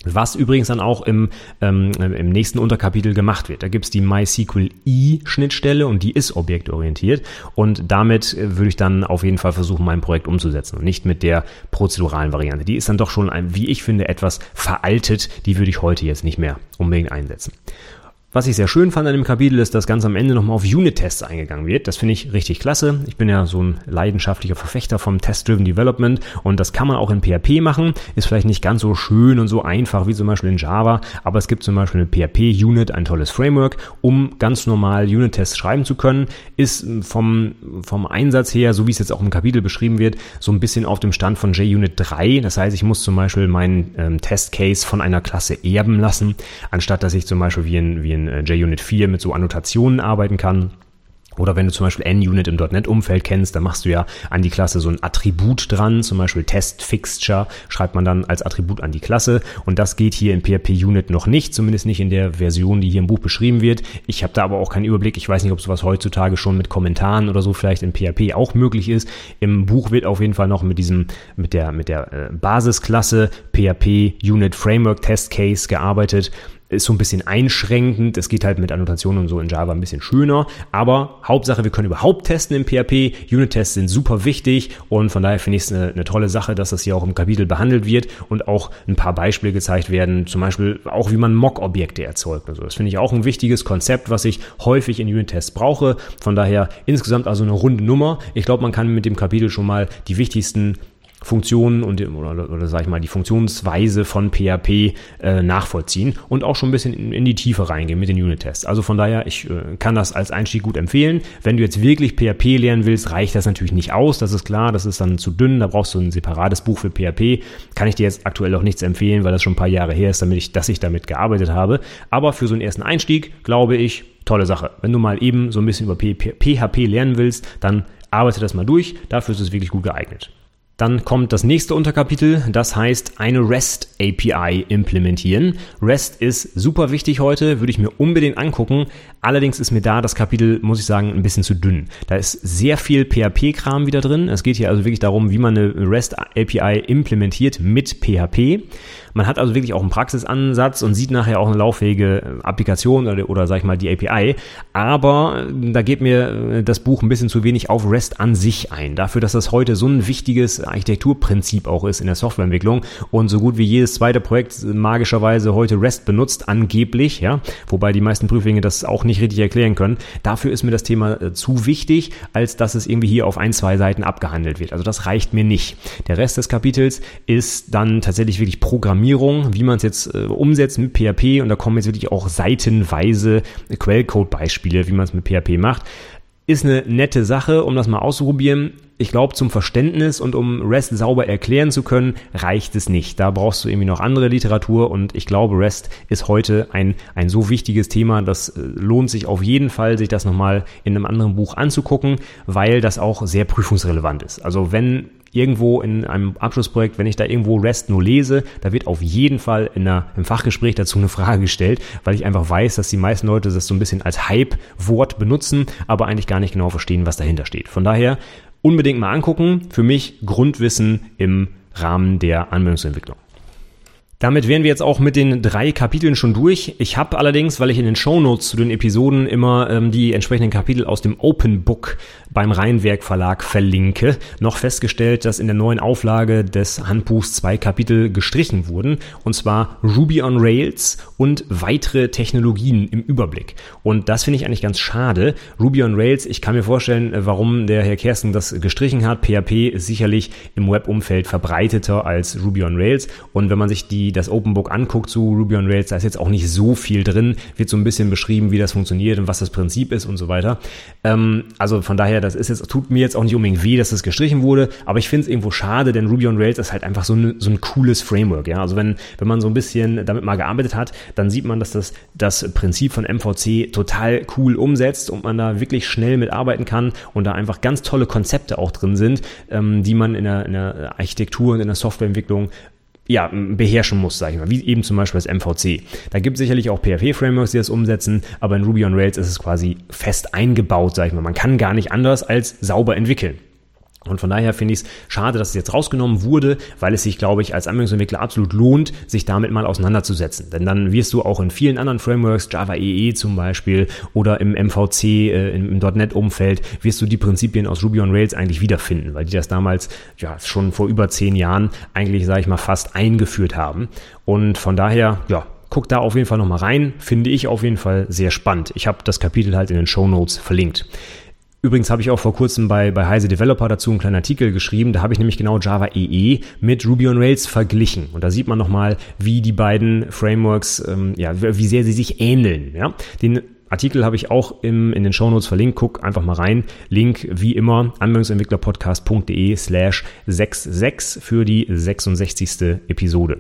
Was übrigens dann auch im, ähm, im nächsten Unterkapitel gemacht wird. Da gibt's die MySQL-I-Schnittstelle und die ist objektorientiert. Und damit äh, würde ich dann auf jeden Fall versuchen, mein Projekt umzusetzen und nicht mit der prozeduralen Variante. Die ist dann doch schon, ein, wie ich finde, etwas veraltet. Die würde ich heute jetzt nicht mehr unbedingt einsetzen. Was ich sehr schön fand an dem Kapitel ist, dass ganz am Ende nochmal auf Unit-Tests eingegangen wird. Das finde ich richtig klasse. Ich bin ja so ein leidenschaftlicher Verfechter vom Test-Driven Development und das kann man auch in PHP machen. Ist vielleicht nicht ganz so schön und so einfach wie zum Beispiel in Java, aber es gibt zum Beispiel eine PHP-Unit, ein tolles Framework, um ganz normal Unit-Tests schreiben zu können. Ist vom, vom Einsatz her, so wie es jetzt auch im Kapitel beschrieben wird, so ein bisschen auf dem Stand von JUnit 3. Das heißt, ich muss zum Beispiel meinen ähm, Test-Case von einer Klasse erben lassen, anstatt dass ich zum Beispiel wie in, wie in in äh, JUnit 4 mit so Annotationen arbeiten kann. Oder wenn du zum Beispiel NUnit im .NET-Umfeld kennst, dann machst du ja an die Klasse so ein Attribut dran, zum Beispiel Test-Fixture schreibt man dann als Attribut an die Klasse und das geht hier in PHP-Unit noch nicht, zumindest nicht in der Version, die hier im Buch beschrieben wird. Ich habe da aber auch keinen Überblick, ich weiß nicht, ob sowas heutzutage schon mit Kommentaren oder so vielleicht in PHP auch möglich ist. Im Buch wird auf jeden Fall noch mit diesem, mit der, mit der äh, Basisklasse PHP Unit Framework Test Case gearbeitet ist so ein bisschen einschränkend. Es geht halt mit Annotationen und so in Java ein bisschen schöner. Aber Hauptsache, wir können überhaupt testen im PHP. Unit-Tests sind super wichtig und von daher finde ich es eine, eine, tolle Sache, dass das hier auch im Kapitel behandelt wird und auch ein paar Beispiele gezeigt werden. Zum Beispiel auch, wie man Mock-Objekte erzeugt. Also das finde ich auch ein wichtiges Konzept, was ich häufig in Unit-Tests brauche. Von daher insgesamt also eine runde Nummer. Ich glaube, man kann mit dem Kapitel schon mal die wichtigsten Funktionen und oder, oder sag ich mal die Funktionsweise von PHP äh, nachvollziehen und auch schon ein bisschen in, in die Tiefe reingehen mit den Unit-Tests. Also von daher, ich äh, kann das als Einstieg gut empfehlen. Wenn du jetzt wirklich PHP lernen willst, reicht das natürlich nicht aus, das ist klar, das ist dann zu dünn, da brauchst du ein separates Buch für PHP. Kann ich dir jetzt aktuell auch nichts empfehlen, weil das schon ein paar Jahre her ist, damit ich, dass ich damit gearbeitet habe. Aber für so einen ersten Einstieg, glaube ich, tolle Sache. Wenn du mal eben so ein bisschen über PHP lernen willst, dann arbeite das mal durch. Dafür ist es wirklich gut geeignet. Dann kommt das nächste Unterkapitel, das heißt eine REST API implementieren. REST ist super wichtig heute, würde ich mir unbedingt angucken. Allerdings ist mir da das Kapitel, muss ich sagen, ein bisschen zu dünn. Da ist sehr viel PHP-Kram wieder drin. Es geht hier also wirklich darum, wie man eine REST API implementiert mit PHP. Man hat also wirklich auch einen Praxisansatz und sieht nachher auch eine lauffähige Applikation oder, oder sag ich mal die API. Aber da geht mir das Buch ein bisschen zu wenig auf REST an sich ein. Dafür, dass das heute so ein wichtiges Architekturprinzip auch ist in der Softwareentwicklung und so gut wie jedes zweite Projekt magischerweise heute REST benutzt, angeblich, ja, wobei die meisten Prüflinge das auch nicht richtig erklären können. Dafür ist mir das Thema äh, zu wichtig, als dass es irgendwie hier auf ein, zwei Seiten abgehandelt wird. Also das reicht mir nicht. Der Rest des Kapitels ist dann tatsächlich wirklich Programmierung, wie man es jetzt äh, umsetzt mit PHP und da kommen jetzt wirklich auch seitenweise Quellcode-Beispiele, wie man es mit PHP macht. Ist eine nette Sache, um das mal auszuprobieren. Ich glaube, zum Verständnis und um REST sauber erklären zu können, reicht es nicht. Da brauchst du irgendwie noch andere Literatur und ich glaube, REST ist heute ein, ein so wichtiges Thema, das äh, lohnt sich auf jeden Fall, sich das nochmal in einem anderen Buch anzugucken, weil das auch sehr prüfungsrelevant ist. Also wenn irgendwo in einem Abschlussprojekt, wenn ich da irgendwo REST nur lese, da wird auf jeden Fall in einer, im Fachgespräch dazu eine Frage gestellt, weil ich einfach weiß, dass die meisten Leute das so ein bisschen als Hype-Wort benutzen, aber eigentlich gar nicht genau verstehen, was dahinter steht. Von daher unbedingt mal angucken. Für mich Grundwissen im Rahmen der Anwendungsentwicklung. Damit wären wir jetzt auch mit den drei Kapiteln schon durch. Ich habe allerdings, weil ich in den Show Notes zu den Episoden immer ähm, die entsprechenden Kapitel aus dem Open Book beim Rheinwerk Verlag verlinke, noch festgestellt, dass in der neuen Auflage des Handbuchs zwei Kapitel gestrichen wurden, und zwar Ruby on Rails und weitere Technologien im Überblick. Und das finde ich eigentlich ganz schade. Ruby on Rails, ich kann mir vorstellen, äh, warum der Herr Kersten das gestrichen hat. PHP ist sicherlich im Webumfeld verbreiteter als Ruby on Rails. Und wenn man sich die das Open Book anguckt zu Ruby on Rails, da ist jetzt auch nicht so viel drin, wird so ein bisschen beschrieben, wie das funktioniert und was das Prinzip ist und so weiter. Ähm, also von daher, das ist jetzt, tut mir jetzt auch nicht unbedingt weh, dass das gestrichen wurde, aber ich finde es irgendwo schade, denn Ruby on Rails ist halt einfach so, ne, so ein cooles Framework. Ja? Also wenn, wenn man so ein bisschen damit mal gearbeitet hat, dann sieht man, dass das das Prinzip von MVC total cool umsetzt und man da wirklich schnell mitarbeiten kann und da einfach ganz tolle Konzepte auch drin sind, ähm, die man in der, in der Architektur und in der Softwareentwicklung ja, beherrschen muss, sage ich mal, wie eben zum Beispiel das MVC. Da gibt es sicherlich auch PHP-Frameworks, die das umsetzen, aber in Ruby on Rails ist es quasi fest eingebaut, sage ich mal. Man kann gar nicht anders als sauber entwickeln. Und von daher finde ich es schade, dass es jetzt rausgenommen wurde, weil es sich, glaube ich, als Anwendungsentwickler absolut lohnt, sich damit mal auseinanderzusetzen. Denn dann wirst du auch in vielen anderen Frameworks, Java EE e zum Beispiel oder im MVC, äh, im, .NET-Umfeld, wirst du die Prinzipien aus Ruby on Rails eigentlich wiederfinden, weil die das damals ja schon vor über zehn Jahren eigentlich, sage ich mal, fast eingeführt haben. Und von daher, ja, guck da auf jeden Fall nochmal rein. Finde ich auf jeden Fall sehr spannend. Ich habe das Kapitel halt in den Show Notes verlinkt. Übrigens habe ich auch vor kurzem bei, bei Heise Developer dazu einen kleinen Artikel geschrieben. Da habe ich nämlich genau Java EE e mit Ruby on Rails verglichen. Und da sieht man nochmal, wie die beiden Frameworks, ähm, ja, wie sehr sie sich ähneln. Ja? Den Artikel habe ich auch im, in den Shownotes verlinkt. Guck einfach mal rein. Link wie immer anwendungsentwicklerpodcast.de slash 66 für die 66. Episode.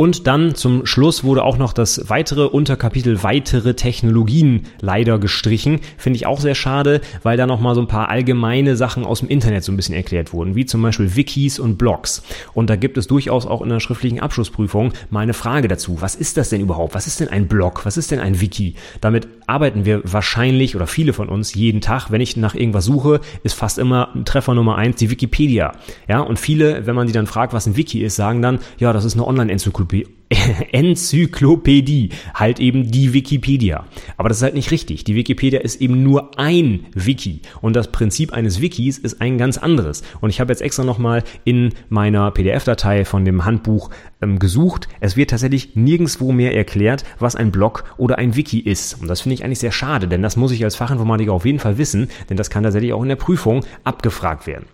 Und dann zum Schluss wurde auch noch das weitere Unterkapitel weitere Technologien leider gestrichen. Finde ich auch sehr schade, weil da nochmal so ein paar allgemeine Sachen aus dem Internet so ein bisschen erklärt wurden, wie zum Beispiel Wikis und Blogs. Und da gibt es durchaus auch in der schriftlichen Abschlussprüfung mal eine Frage dazu. Was ist das denn überhaupt? Was ist denn ein Blog? Was ist denn ein Wiki? Damit arbeiten wir wahrscheinlich oder viele von uns jeden Tag. Wenn ich nach irgendwas suche, ist fast immer Treffer Nummer eins die Wikipedia. Ja, und viele, wenn man die dann fragt, was ein Wiki ist, sagen dann, ja, das ist eine Online-Enzyklopädie Enzyklopädie, halt eben die Wikipedia. Aber das ist halt nicht richtig. Die Wikipedia ist eben nur ein Wiki und das Prinzip eines Wikis ist ein ganz anderes. Und ich habe jetzt extra nochmal in meiner PDF-Datei von dem Handbuch ähm, gesucht. Es wird tatsächlich nirgendswo mehr erklärt, was ein Blog oder ein Wiki ist. Und das finde ich eigentlich sehr schade, denn das muss ich als Fachinformatiker auf jeden Fall wissen, denn das kann tatsächlich auch in der Prüfung abgefragt werden.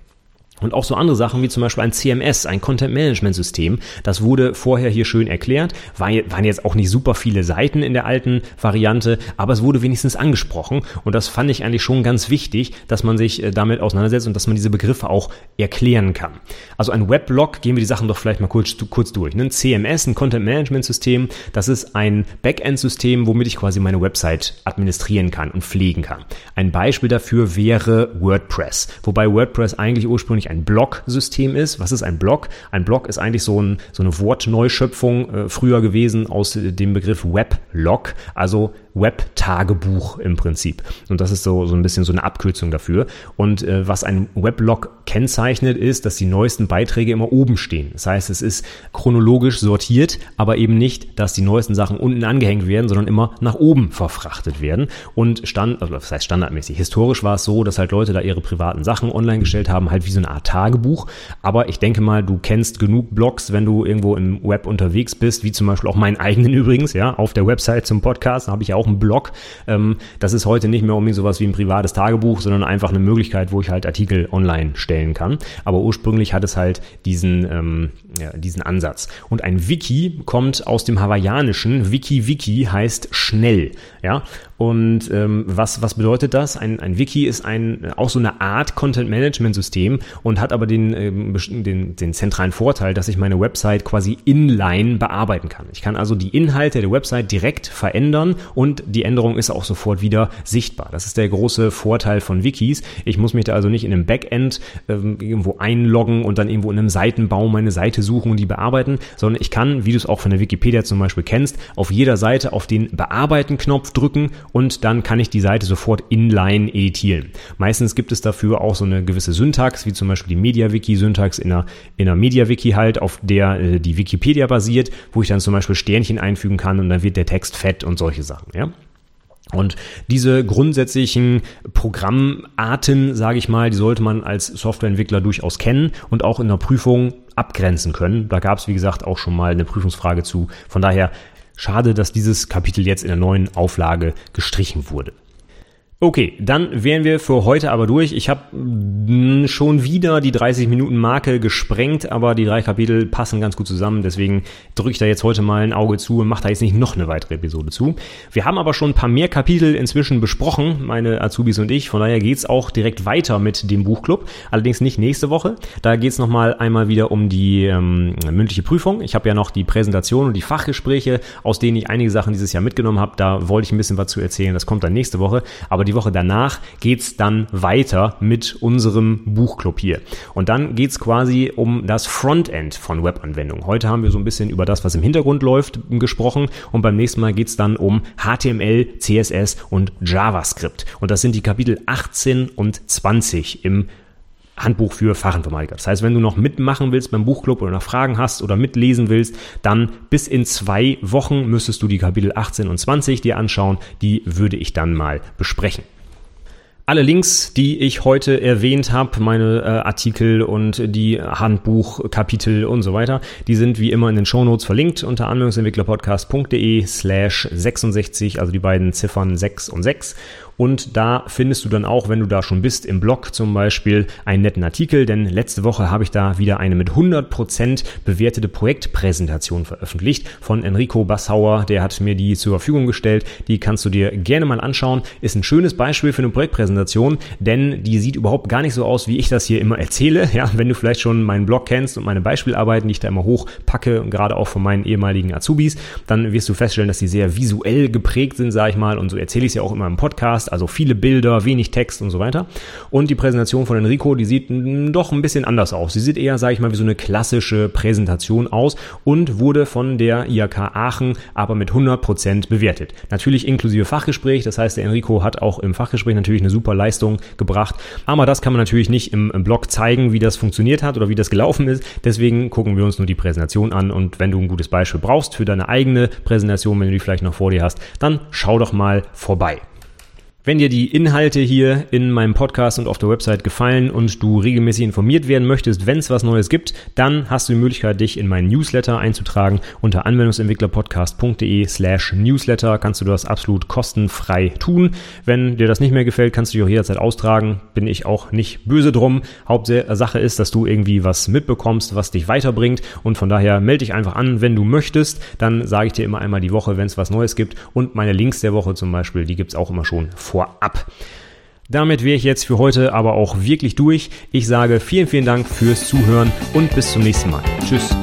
Und auch so andere Sachen wie zum Beispiel ein CMS, ein Content Management System. Das wurde vorher hier schön erklärt. War, waren jetzt auch nicht super viele Seiten in der alten Variante, aber es wurde wenigstens angesprochen. Und das fand ich eigentlich schon ganz wichtig, dass man sich äh, damit auseinandersetzt und dass man diese Begriffe auch erklären kann. Also ein Weblog, gehen wir die Sachen doch vielleicht mal kurz, kurz durch. Ein CMS, ein Content Management System, das ist ein Backend-System, womit ich quasi meine Website administrieren kann und pflegen kann. Ein Beispiel dafür wäre WordPress, wobei WordPress eigentlich ursprünglich eigentlich ein Blog-System ist. Was ist ein Blog? Ein Blog ist eigentlich so, ein, so eine Wortneuschöpfung äh, früher gewesen aus dem Begriff Weblog, also Web-Tagebuch im Prinzip. Und das ist so, so ein bisschen so eine Abkürzung dafür. Und äh, was ein Weblog kennzeichnet, ist, dass die neuesten Beiträge immer oben stehen. Das heißt, es ist chronologisch sortiert, aber eben nicht, dass die neuesten Sachen unten angehängt werden, sondern immer nach oben verfrachtet werden. Und stand, also das heißt standardmäßig. Historisch war es so, dass halt Leute da ihre privaten Sachen online gestellt haben, halt wie so eine Art Tagebuch. Aber ich denke mal, du kennst genug Blogs, wenn du irgendwo im Web unterwegs bist, wie zum Beispiel auch meinen eigenen übrigens, ja, auf der Website zum Podcast, habe ich ja auch einen Blog. Ähm, das ist heute nicht mehr unbedingt sowas wie ein privates Tagebuch, sondern einfach eine Möglichkeit, wo ich halt Artikel online stellen kann. Aber ursprünglich hat es halt diesen, ähm, ja, diesen Ansatz. Und ein Wiki kommt aus dem Hawaiianischen. Wiki Wiki heißt schnell. Ja, und ähm, was, was bedeutet das? Ein, ein Wiki ist ein, auch so eine Art Content-Management-System und hat aber den, ähm, den, den zentralen Vorteil, dass ich meine Website quasi inline bearbeiten kann. Ich kann also die Inhalte der Website direkt verändern und die Änderung ist auch sofort wieder sichtbar. Das ist der große Vorteil von Wikis. Ich muss mich da also nicht in einem Backend ähm, irgendwo einloggen und dann irgendwo in einem Seitenbaum meine Seite suchen und die bearbeiten, sondern ich kann, wie du es auch von der Wikipedia zum Beispiel kennst, auf jeder Seite auf den Bearbeiten-Knopf drücken und dann kann ich die Seite sofort inline editieren. Meistens gibt es dafür auch so eine gewisse Syntax, wie zum Beispiel die MediaWiki-Syntax in einer, in einer MediaWiki halt, auf der äh, die Wikipedia basiert, wo ich dann zum Beispiel Sternchen einfügen kann und dann wird der Text fett und solche Sachen, ja. Und diese grundsätzlichen Programmarten, sage ich mal, die sollte man als Softwareentwickler durchaus kennen und auch in der Prüfung abgrenzen können. Da gab es, wie gesagt, auch schon mal eine Prüfungsfrage zu. Von daher Schade, dass dieses Kapitel jetzt in der neuen Auflage gestrichen wurde. Okay, dann wären wir für heute aber durch. Ich habe schon wieder die 30 Minuten Marke gesprengt, aber die drei Kapitel passen ganz gut zusammen. Deswegen drücke ich da jetzt heute mal ein Auge zu und mache da jetzt nicht noch eine weitere Episode zu. Wir haben aber schon ein paar mehr Kapitel inzwischen besprochen, meine Azubis und ich. Von daher geht's auch direkt weiter mit dem Buchclub. Allerdings nicht nächste Woche. Da geht's nochmal einmal wieder um die ähm, mündliche Prüfung. Ich habe ja noch die Präsentation und die Fachgespräche, aus denen ich einige Sachen dieses Jahr mitgenommen habe. Da wollte ich ein bisschen was zu erzählen. Das kommt dann nächste Woche. Aber die die Woche danach geht's dann weiter mit unserem Buchclub hier. Und dann geht's quasi um das Frontend von Webanwendungen. Heute haben wir so ein bisschen über das, was im Hintergrund läuft, gesprochen. Und beim nächsten Mal geht's dann um HTML, CSS und JavaScript. Und das sind die Kapitel 18 und 20 im Handbuch für Fachinformatiker. Das heißt, wenn du noch mitmachen willst beim Buchclub oder noch Fragen hast oder mitlesen willst, dann bis in zwei Wochen müsstest du die Kapitel 18 und 20 dir anschauen. Die würde ich dann mal besprechen. Alle Links, die ich heute erwähnt habe, meine äh, Artikel und die Handbuchkapitel und so weiter, die sind wie immer in den Shownotes verlinkt unter anwendungsentwicklerpodcast.de slash 66, also die beiden Ziffern 6 und 6. Und da findest du dann auch, wenn du da schon bist, im Blog zum Beispiel einen netten Artikel, denn letzte Woche habe ich da wieder eine mit 100% bewertete Projektpräsentation veröffentlicht von Enrico Bassauer. Der hat mir die zur Verfügung gestellt. Die kannst du dir gerne mal anschauen. Ist ein schönes Beispiel für eine Projektpräsentation, denn die sieht überhaupt gar nicht so aus, wie ich das hier immer erzähle. Ja, wenn du vielleicht schon meinen Blog kennst und meine Beispielarbeiten, die ich da immer hochpacke, gerade auch von meinen ehemaligen Azubis, dann wirst du feststellen, dass die sehr visuell geprägt sind, sage ich mal. Und so erzähle ich es ja auch immer im Podcast hast, also viele Bilder, wenig Text und so weiter. Und die Präsentation von Enrico, die sieht doch ein bisschen anders aus. Sie sieht eher, sage ich mal, wie so eine klassische Präsentation aus und wurde von der IHK Aachen aber mit 100% bewertet. Natürlich inklusive Fachgespräch, das heißt, der Enrico hat auch im Fachgespräch natürlich eine super Leistung gebracht. Aber das kann man natürlich nicht im, im Blog zeigen, wie das funktioniert hat oder wie das gelaufen ist. Deswegen gucken wir uns nur die Präsentation an und wenn du ein gutes Beispiel brauchst für deine eigene Präsentation, wenn du die vielleicht noch vor dir hast, dann schau doch mal vorbei. Wenn dir die Inhalte hier in meinem Podcast und auf der Website gefallen und du regelmäßig informiert werden möchtest, wenn es was Neues gibt, dann hast du die Möglichkeit, dich in meinen Newsletter einzutragen. Unter anwendungsentwicklerpodcast.de slash Newsletter kannst du das absolut kostenfrei tun. Wenn dir das nicht mehr gefällt, kannst du dich auch jederzeit austragen. Bin ich auch nicht böse drum. Hauptsache ist, dass du irgendwie was mitbekommst, was dich weiterbringt. Und von daher melde dich einfach an, wenn du möchtest. Dann sage ich dir immer einmal die Woche, wenn es was Neues gibt. Und meine Links der Woche zum Beispiel, die gibt es auch immer schon vorab. Damit wäre ich jetzt für heute aber auch wirklich durch. Ich sage vielen, vielen Dank fürs Zuhören und bis zum nächsten Mal. Tschüss.